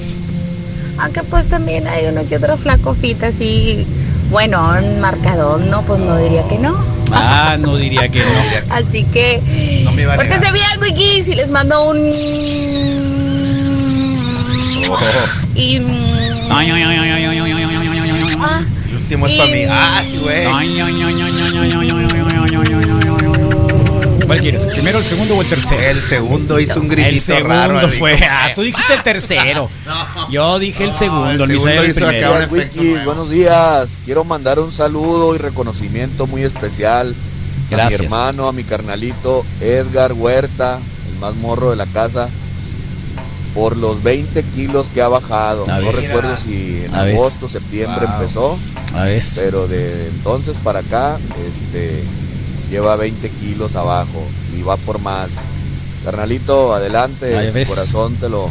Aunque pues también hay uno que otro flaco fit así, bueno, un marcadón, ¿no? Pues no diría que no. Ah, no diría que no. Así que, No me iba a pórtense negar. bien, Wiki, si les mando un... Y... Ay, ay, ay, último es para mí. ¡Ah, güey! ¿Cuál quieres? ¿El primero, el segundo o el tercero? El segundo hizo un gritito El segundo raro, fue. Ah, tú dijiste el tercero. Yo dije el segundo, el segundo hizo acá buenos días. Quiero mandar un saludo y reconocimiento muy especial a mi hermano, a mi carnalito Edgar Huerta, el más morro de la casa por los 20 kilos que ha bajado. A No recuerdo si en A agosto, septiembre Wow. empezó, A ver. pero de entonces para acá este, lleva 20 kilos abajo y va por más. Carnalito, adelante, el corazón te lo,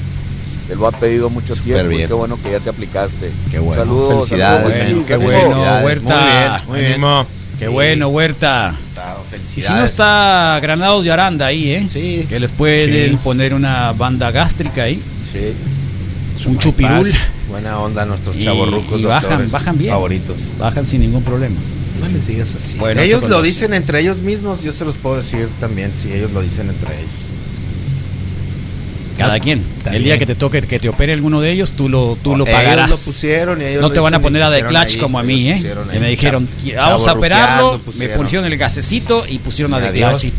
te lo ha pedido mucho tiempo y qué bueno que ya te aplicaste. Qué bueno. Saludos, Felicidades, saludos, Qué bueno. Huerta. Muy bien, muy bien. Qué bueno, Huerta. Y si no está Granados de Aranda ahí, ¿eh? Sí. Que les pueden Sí. poner una banda gástrica ahí. Sí. Un chupirul. Paz. Buena onda nuestros chavos rucos. y bajan, bajan bien. Favoritos. Bajan sin ningún problema. No les digas así. Bueno, ellos lo dicen entre ellos mismos, yo se los puedo decir también, si ellos lo dicen entre ellos. Cada quien. El día que te toque que te opere alguno de ellos, tú lo, tú lo Ellos pagarás. lo pusieron y ellos no lo te van a y poner a de clutch ahí, como a mí, ¿eh? ahí. me dijeron, vamos a operarlo, me pusieron. el gasecito y pusieron a de clutch y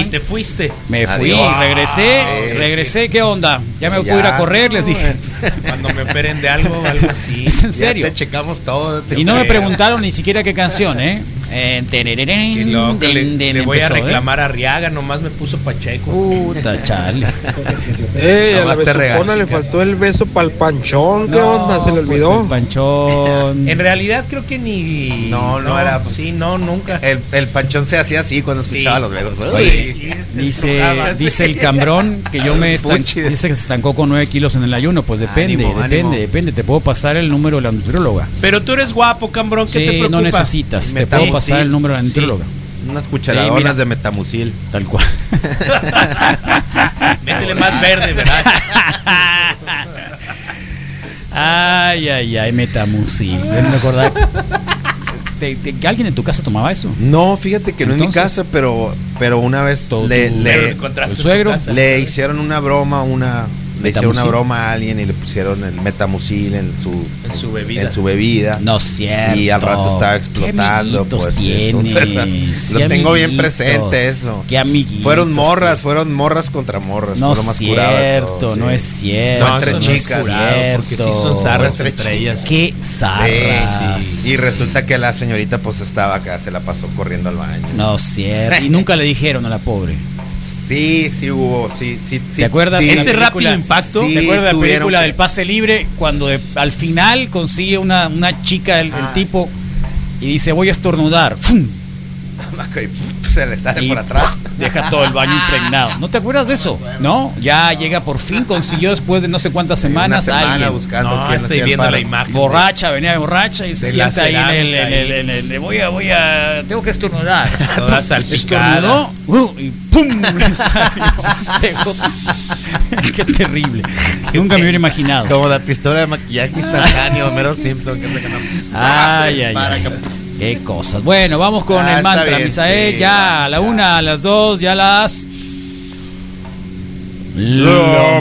Y te fuiste. Me fui, Adiós. regresé, Ay, regresé, ¿qué onda? Ya me Ya, puedo ir a correr, les dije. (laughs) Cuando me operen de algo, algo así. (laughs) Es en Ya serio. te checamos todo. te Y no me preguntaron ni siquiera qué canción, ¿eh? Eh, tererén, Qué loco, le, den, den, le voy a empezó, ¿eh? reclamar a Riaga, nomás me puso Pacheco. Puta, (laughs) chale. Ey, a la besopona le faltó el beso para el panchón. ¿Qué No, onda? ¿Se le pues olvidó? el panchón. En realidad creo que ni... No, no era- Sí, no, nunca. El, el panchón se hacía así cuando Sí. escuchaba los dedos. Oye, Sí, dice, el cambrón que yo (laughs) me dice que se estancó con 9 kilos en el ayuno. Pues depende, Ánimo, depende, ánimo. depende. Te puedo pasar el número de la nutrióloga. Pero tú eres guapo, cambrón, ¿qué te Sí, preocupa? no necesitas. Te puedo pasar el número de la Sí. nutrióloga. Unas Sí, cucharadonas mira. de metamucil. Tal cual. (laughs) Métele más verde, ¿verdad? Ay, ay, ay, metamucil. Acordar. ¿Te- te- que ¿Alguien en tu casa tomaba eso? No, fíjate que no en mi casa, pero, pero una vez Todo le, le- el suegro, le hicieron una broma, una le hicieron una broma a alguien y le pusieron el metamucil en su En su bebida. en su bebida. No es cierto. Y al rato estaba ¿Qué explotando, amiguitos pues. tienes? entonces, ¿Qué (laughs) lo tengo bien presente eso. Qué amiguitos. Fueron morras, fueron morras contra morras. No es cierto, todo, no sí. es cierto. Fue entre eso no es chicas. porque sí son zarras entre ellas. Qué zarras. Sí, Y resulta que la señorita pues estaba acá, se la pasó corriendo al baño. No es cierto. Y nunca le dijeron a la pobre. Sí, sí hubo, sí, sí, sí. ¿Te acuerdas sí, Ese película? rápido impacto? Sí, ¿Te acuerdas de la película que- del pase libre cuando de- al final consigue una, una chica el, el Ah. tipo y dice voy a estornudar? ¡Fum! (laughs) se le sale Y por atrás. (laughs) deja todo el baño impregnado. ¿No te acuerdas de eso? ¿No? Ya llega por fin, consiguió después de no sé cuántas semanas Una semana alguien. buscando No, quién estoy viendo la imagen. Borracha, venía borracha y se la sienta ahí en el, en el, en el- voy a, voy a, tengo que estornudar. (laughs) Toda salpicada. Estornudó, uh, y ¡pum! (laughs) Le salió. Pegó. Qué terrible. Nunca me hubiera imaginado. Como la pistola de maquillaje instantáneo, Homero Simpson. Que se ganó. Ay, ay, Para ay. Qué cosas. Bueno, vamos con Ah, el mantra, bien, Misael. sí, ya a la una, a las dos, ya las. La